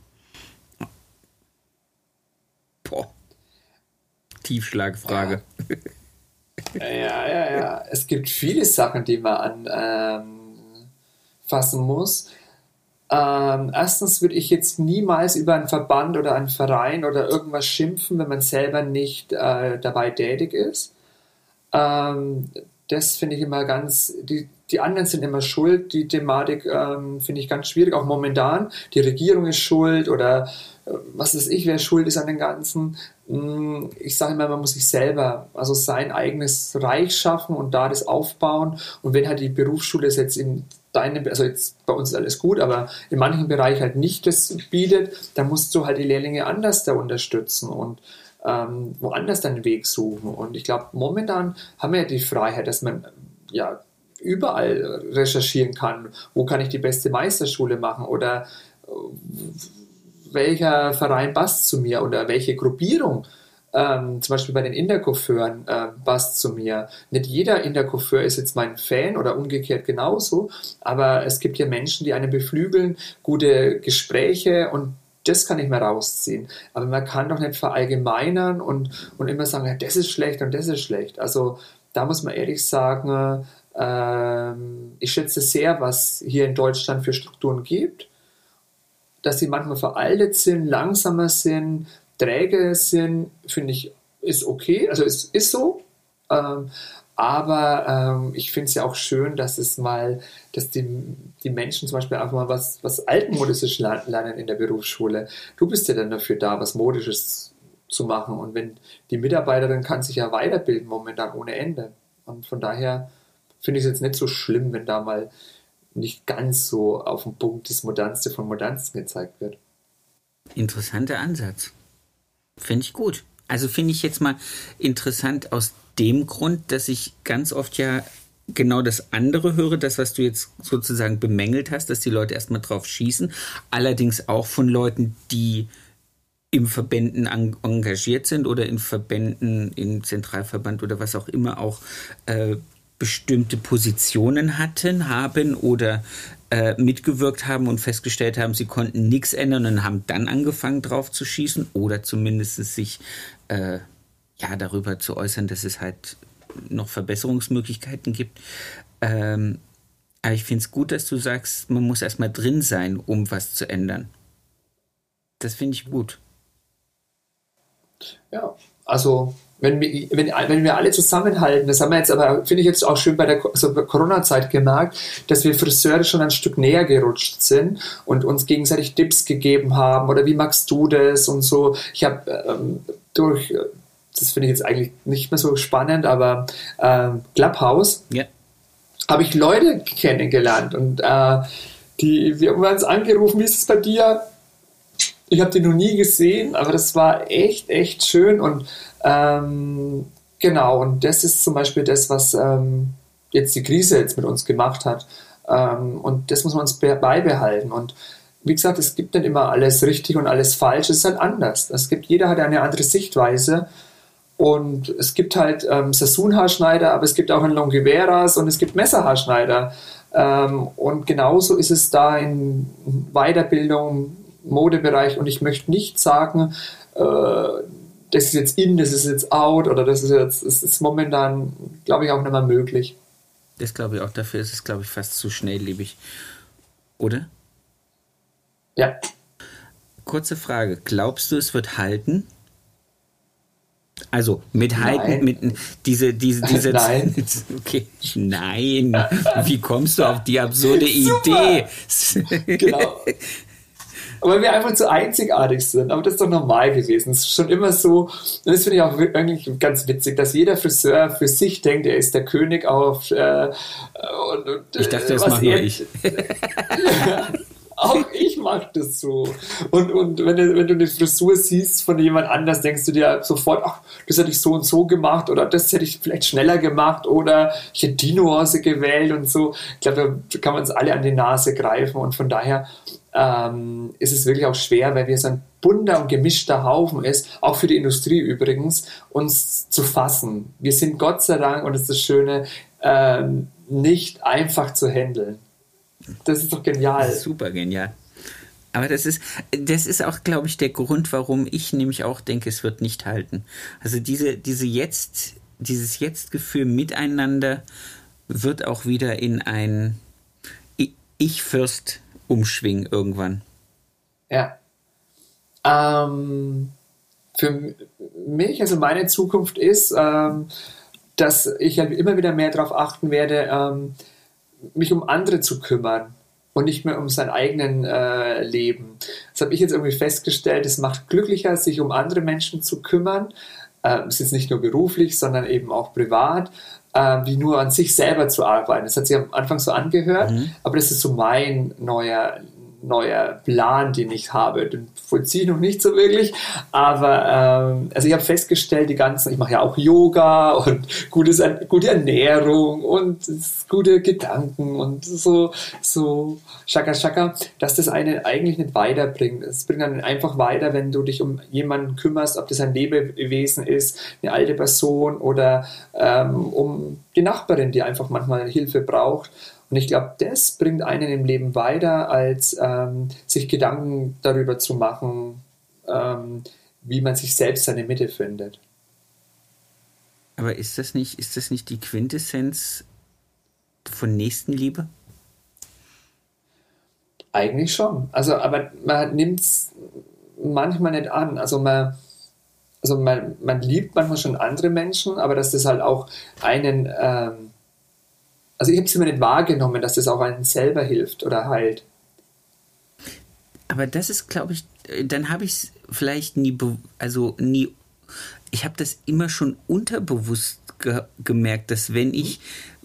S2: Boah. Tiefschlagfrage.
S1: Ja. ja, ja, ja. Es gibt viele Sachen, die man anfassen ähm, muss. Ähm, erstens würde ich jetzt niemals über einen Verband oder einen Verein oder irgendwas schimpfen, wenn man selber nicht äh, dabei tätig ist. Ähm, das finde ich immer ganz, die, die anderen sind immer schuld. Die Thematik ähm, finde ich ganz schwierig, auch momentan. Die Regierung ist schuld oder äh, was weiß ich, wer schuld ist an den Ganzen. Mm, ich sage immer, man muss sich selber, also sein eigenes Reich schaffen und da das aufbauen. Und wenn halt die Berufsschule es jetzt in deinem, also jetzt bei uns ist alles gut, aber in manchen Bereichen halt nicht das bietet, dann musst du halt die Lehrlinge anders da unterstützen. Und ähm, woanders deinen Weg suchen. Und ich glaube, momentan haben wir ja die Freiheit, dass man ja überall recherchieren kann, wo kann ich die beste Meisterschule machen oder äh, welcher Verein passt zu mir oder welche Gruppierung. Ähm, zum Beispiel bei den Interkoffeuren äh, passt zu mir. Nicht jeder Interkoffeur ist jetzt mein Fan oder umgekehrt genauso, aber es gibt ja Menschen, die einen beflügeln, gute Gespräche und das kann ich mir rausziehen. Aber man kann doch nicht verallgemeinern und, und immer sagen, ja, das ist schlecht und das ist schlecht. Also da muss man ehrlich sagen, ähm, ich schätze sehr, was hier in Deutschland für Strukturen gibt, dass sie manchmal veraltet sind, langsamer sind, träge sind, finde ich, ist okay. Also es ist so. Ähm, aber ähm, ich finde es ja auch schön, dass es mal, dass die, die Menschen zum Beispiel einfach mal was, was Altmodisches lernen in der Berufsschule. Du bist ja dann dafür da, was Modisches zu machen. Und wenn die Mitarbeiterin kann sich ja weiterbilden momentan ohne Ende. Und von daher finde ich es jetzt nicht so schlimm, wenn da mal nicht ganz so auf den Punkt das Modernste von Modernsten gezeigt wird.
S2: Interessanter Ansatz. Finde ich gut. Also finde ich jetzt mal interessant aus dem Grund, dass ich ganz oft ja genau das andere höre, das, was du jetzt sozusagen bemängelt hast, dass die Leute erstmal drauf schießen. Allerdings auch von Leuten, die im Verbänden engagiert sind oder in Verbänden, im Zentralverband oder was auch immer auch äh, bestimmte Positionen hatten, haben oder äh, mitgewirkt haben und festgestellt haben, sie konnten nichts ändern und haben dann angefangen drauf zu schießen oder zumindest sich äh, ja, darüber zu äußern, dass es halt noch Verbesserungsmöglichkeiten gibt. Ähm, aber ich finde es gut, dass du sagst, man muss erstmal drin sein, um was zu ändern. Das finde ich gut.
S1: Ja, also wenn wir, wenn, wenn wir alle zusammenhalten, das haben wir jetzt aber, finde ich jetzt auch schön bei der also Corona-Zeit gemerkt, dass wir Friseure schon ein Stück näher gerutscht sind und uns gegenseitig Tipps gegeben haben oder wie magst du das und so. Ich habe ähm, durch das finde ich jetzt eigentlich nicht mehr so spannend, aber äh, Clubhouse yeah. habe ich Leute kennengelernt und äh, die, wir haben uns angerufen, wie ist es bei dir? Ich habe die noch nie gesehen, aber das war echt, echt schön und ähm, genau, und das ist zum Beispiel das, was ähm, jetzt die Krise jetzt mit uns gemacht hat. Ähm, und das muss man uns beibehalten. Und wie gesagt, es gibt nicht immer alles richtig und alles falsch, es ist halt anders. Es gibt, jeder hat eine andere Sichtweise und es gibt halt ähm, Sassoon-Haarschneider, aber es gibt auch einen Longiveras und es gibt Messerhaarschneider. Ähm, und genauso ist es da in Weiterbildung Modebereich und ich möchte nicht sagen, äh, das ist jetzt in, das ist jetzt out oder das ist jetzt, das ist momentan, glaube ich, auch nicht mehr möglich.
S2: Das glaube ich auch, dafür ist es, glaube ich, fast zu schnelllebig. Oder?
S1: Ja.
S2: Kurze Frage. Glaubst du, es wird halten? Also mit halten, mit diese, diese, diese.
S1: Nein.
S2: Okay, nein. Wie kommst du auf die absurde Idee?
S1: genau. Weil wir einfach zu einzigartig sind. Aber das ist doch normal gewesen. Es ist schon immer so, und das finde ich auch eigentlich ganz witzig, dass jeder Friseur für sich denkt, er ist der König auf. Äh,
S2: und, und, ich dachte, das mache nur ich.
S1: Auch ich mache das so. Und, und wenn, du, wenn du eine Frisur siehst von jemand anders, denkst du dir sofort, ach, das hätte ich so und so gemacht oder das hätte ich vielleicht schneller gemacht oder ich hätte die Nuance gewählt und so. Ich glaube, da kann man uns alle an die Nase greifen und von daher ähm, ist es wirklich auch schwer, weil wir so ein bunter und gemischter Haufen ist, auch für die Industrie übrigens, uns zu fassen. Wir sind Gott sei Dank, und das ist das Schöne, ähm, nicht einfach zu handeln. Das ist doch genial.
S2: Super genial. Aber das ist, das ist auch, glaube ich, der Grund, warum ich nämlich auch denke, es wird nicht halten. Also diese, diese jetzt, dieses Jetzt-Gefühl miteinander wird auch wieder in ein Ich-Fürst umschwingen irgendwann?
S1: Ja. Ähm, für mich, also meine Zukunft ist, ähm, dass ich halt immer wieder mehr darauf achten werde, ähm, mich um andere zu kümmern und nicht mehr um sein eigenen äh, Leben. Das habe ich jetzt irgendwie festgestellt, es macht glücklicher, sich um andere Menschen zu kümmern. Äh, es ist nicht nur beruflich, sondern eben auch privat äh, wie nur an sich selber zu arbeiten. Das hat sich am Anfang so angehört, mhm. aber das ist so mein neuer neuer Plan, den ich habe. Den vollziehe ich noch nicht so wirklich, aber ähm, also ich habe festgestellt, die ganzen, ich mache ja auch Yoga und gutes, gute Ernährung und gute Gedanken und so, so Shaka Shaka, dass das einen eigentlich nicht weiterbringt. Es bringt dann einfach weiter, wenn du dich um jemanden kümmerst, ob das ein Lebewesen ist, eine alte Person oder ähm, um die Nachbarin, die einfach manchmal Hilfe braucht. Und ich glaube, das bringt einen im Leben weiter, als ähm, sich Gedanken darüber zu machen, ähm, wie man sich selbst seine Mitte findet.
S2: Aber ist das nicht, ist das nicht die Quintessenz von Nächstenliebe?
S1: Eigentlich schon. Also, aber man nimmt es manchmal nicht an. Also man, also man, man liebt manchmal schon andere Menschen, aber dass das halt auch einen ähm, also ich habe es immer nicht wahrgenommen, dass das auch einem selber hilft oder heilt.
S2: Aber das ist, glaube ich, dann habe ich es vielleicht nie, also nie, ich habe das immer schon unterbewusst ge gemerkt, dass wenn ich,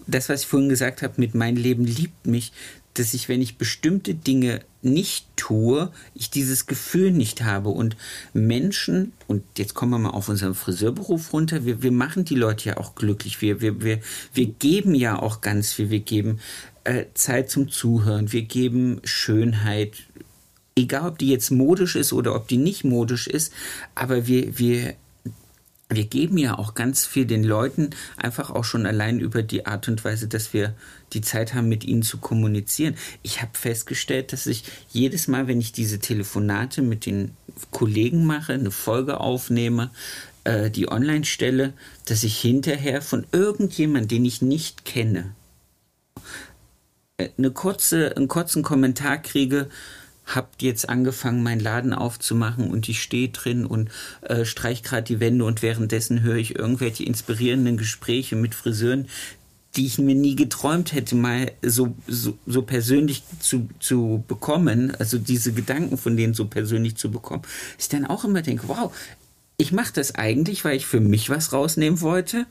S2: das, was ich vorhin gesagt habe, mit mein Leben liebt mich, dass ich, wenn ich bestimmte Dinge nicht tue, ich dieses Gefühl nicht habe. Und Menschen, und jetzt kommen wir mal auf unseren Friseurberuf runter, wir, wir machen die Leute ja auch glücklich. Wir, wir, wir, wir geben ja auch ganz viel. Wir geben äh, Zeit zum Zuhören, wir geben Schönheit, egal ob die jetzt modisch ist oder ob die nicht modisch ist, aber wir, wir wir geben ja auch ganz viel den Leuten, einfach auch schon allein über die Art und Weise, dass wir die Zeit haben, mit ihnen zu kommunizieren. Ich habe festgestellt, dass ich jedes Mal, wenn ich diese Telefonate mit den Kollegen mache, eine Folge aufnehme, äh, die online stelle, dass ich hinterher von irgendjemandem, den ich nicht kenne, äh, eine kurze, einen kurzen Kommentar kriege, habt jetzt angefangen, meinen Laden aufzumachen und ich stehe drin und äh, streich gerade die Wände und währenddessen höre ich irgendwelche inspirierenden Gespräche mit Friseuren, die ich mir nie geträumt hätte, mal so, so, so persönlich zu, zu bekommen, also diese Gedanken von denen so persönlich zu bekommen, ich dann auch immer denke, wow, ich mache das eigentlich, weil ich für mich was rausnehmen wollte,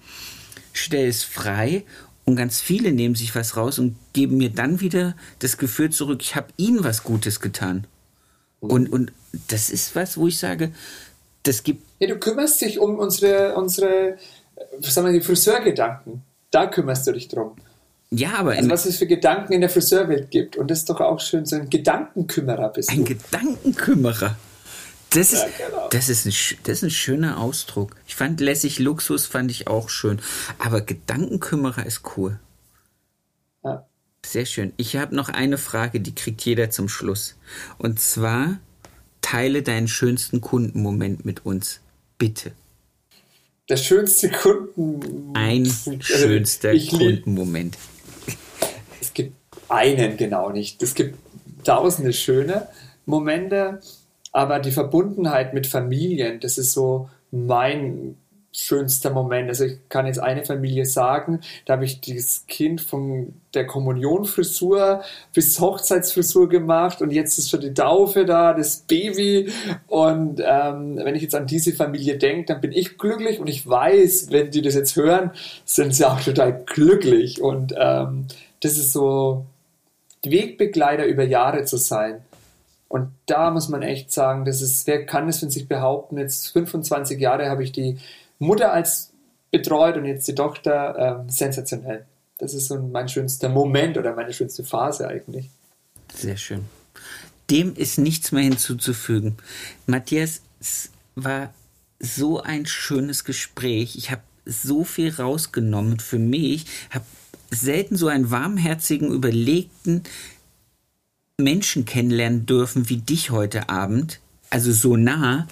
S2: stelle es frei und ganz viele nehmen sich was raus und geben mir dann wieder das Gefühl zurück, ich habe ihnen was Gutes getan. Und, und das ist was, wo ich sage, das gibt.
S1: Ja, du kümmerst dich um unsere, unsere sagen wir, die Friseurgedanken. Da kümmerst du dich drum.
S2: Ja, aber.
S1: Also was es für Gedanken in der Friseurwelt gibt. Und das ist doch auch schön, so ein Gedankenkümmerer bist
S2: du. Ein Gedankenkümmerer. Das ist, ja, genau. das, ist ein, das ist ein schöner Ausdruck. Ich fand lässig Luxus, fand ich auch schön. Aber Gedankenkümmerer ist cool. Ja. Sehr schön. Ich habe noch eine Frage, die kriegt jeder zum Schluss. Und zwar, teile deinen schönsten Kundenmoment mit uns. Bitte.
S1: Der schönste Kunden.
S2: Ein also schönster Kundenmoment.
S1: Es gibt einen genau nicht. Es gibt tausende schöne Momente, aber die Verbundenheit mit Familien, das ist so mein schönster Moment. Also ich kann jetzt eine Familie sagen, da habe ich dieses Kind von der Kommunionfrisur bis Hochzeitsfrisur gemacht und jetzt ist schon die Taufe da, das Baby. Und ähm, wenn ich jetzt an diese Familie denke, dann bin ich glücklich und ich weiß, wenn die das jetzt hören, sind sie auch total glücklich. Und ähm, das ist so Wegbegleiter über Jahre zu sein. Und da muss man echt sagen, das ist, wer kann es von sich behaupten? Jetzt 25 Jahre habe ich die Mutter als betreut und jetzt die Tochter. Ähm, sensationell. Das ist so mein schönster Moment oder meine schönste Phase eigentlich.
S2: Sehr schön. Dem ist nichts mehr hinzuzufügen. Matthias, es war so ein schönes Gespräch. Ich habe so viel rausgenommen für mich, habe selten so einen warmherzigen, überlegten Menschen kennenlernen dürfen wie dich heute Abend. Also so nah.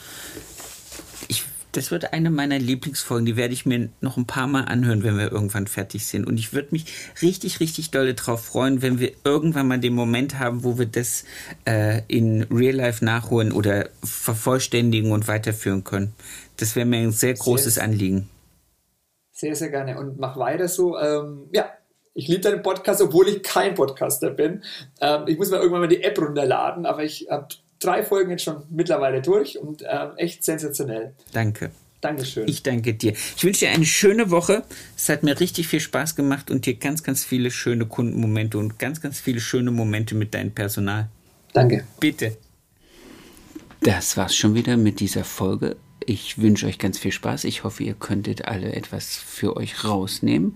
S2: Ich, das wird eine meiner Lieblingsfolgen. Die werde ich mir noch ein paar Mal anhören, wenn wir irgendwann fertig sind. Und ich würde mich richtig, richtig dolle darauf freuen, wenn wir irgendwann mal den Moment haben, wo wir das äh, in Real Life nachholen oder vervollständigen und weiterführen können. Das wäre mir ein sehr großes sehr, Anliegen.
S1: Sehr, sehr gerne. Und mach weiter so. Ähm, ja, ich liebe deinen Podcast, obwohl ich kein Podcaster bin. Ähm, ich muss mal irgendwann mal die App runterladen, aber ich habe drei Folgen jetzt schon mittlerweile durch und ähm, echt sensationell.
S2: Danke.
S1: Dankeschön.
S2: Ich danke dir. Ich wünsche dir eine schöne Woche. Es hat mir richtig viel Spaß gemacht und dir ganz, ganz viele schöne Kundenmomente und ganz, ganz viele schöne Momente mit deinem Personal.
S1: Danke.
S2: Bitte. Das war's schon wieder mit dieser Folge. Ich wünsche euch ganz viel Spaß. Ich hoffe, ihr könntet alle etwas für euch rausnehmen.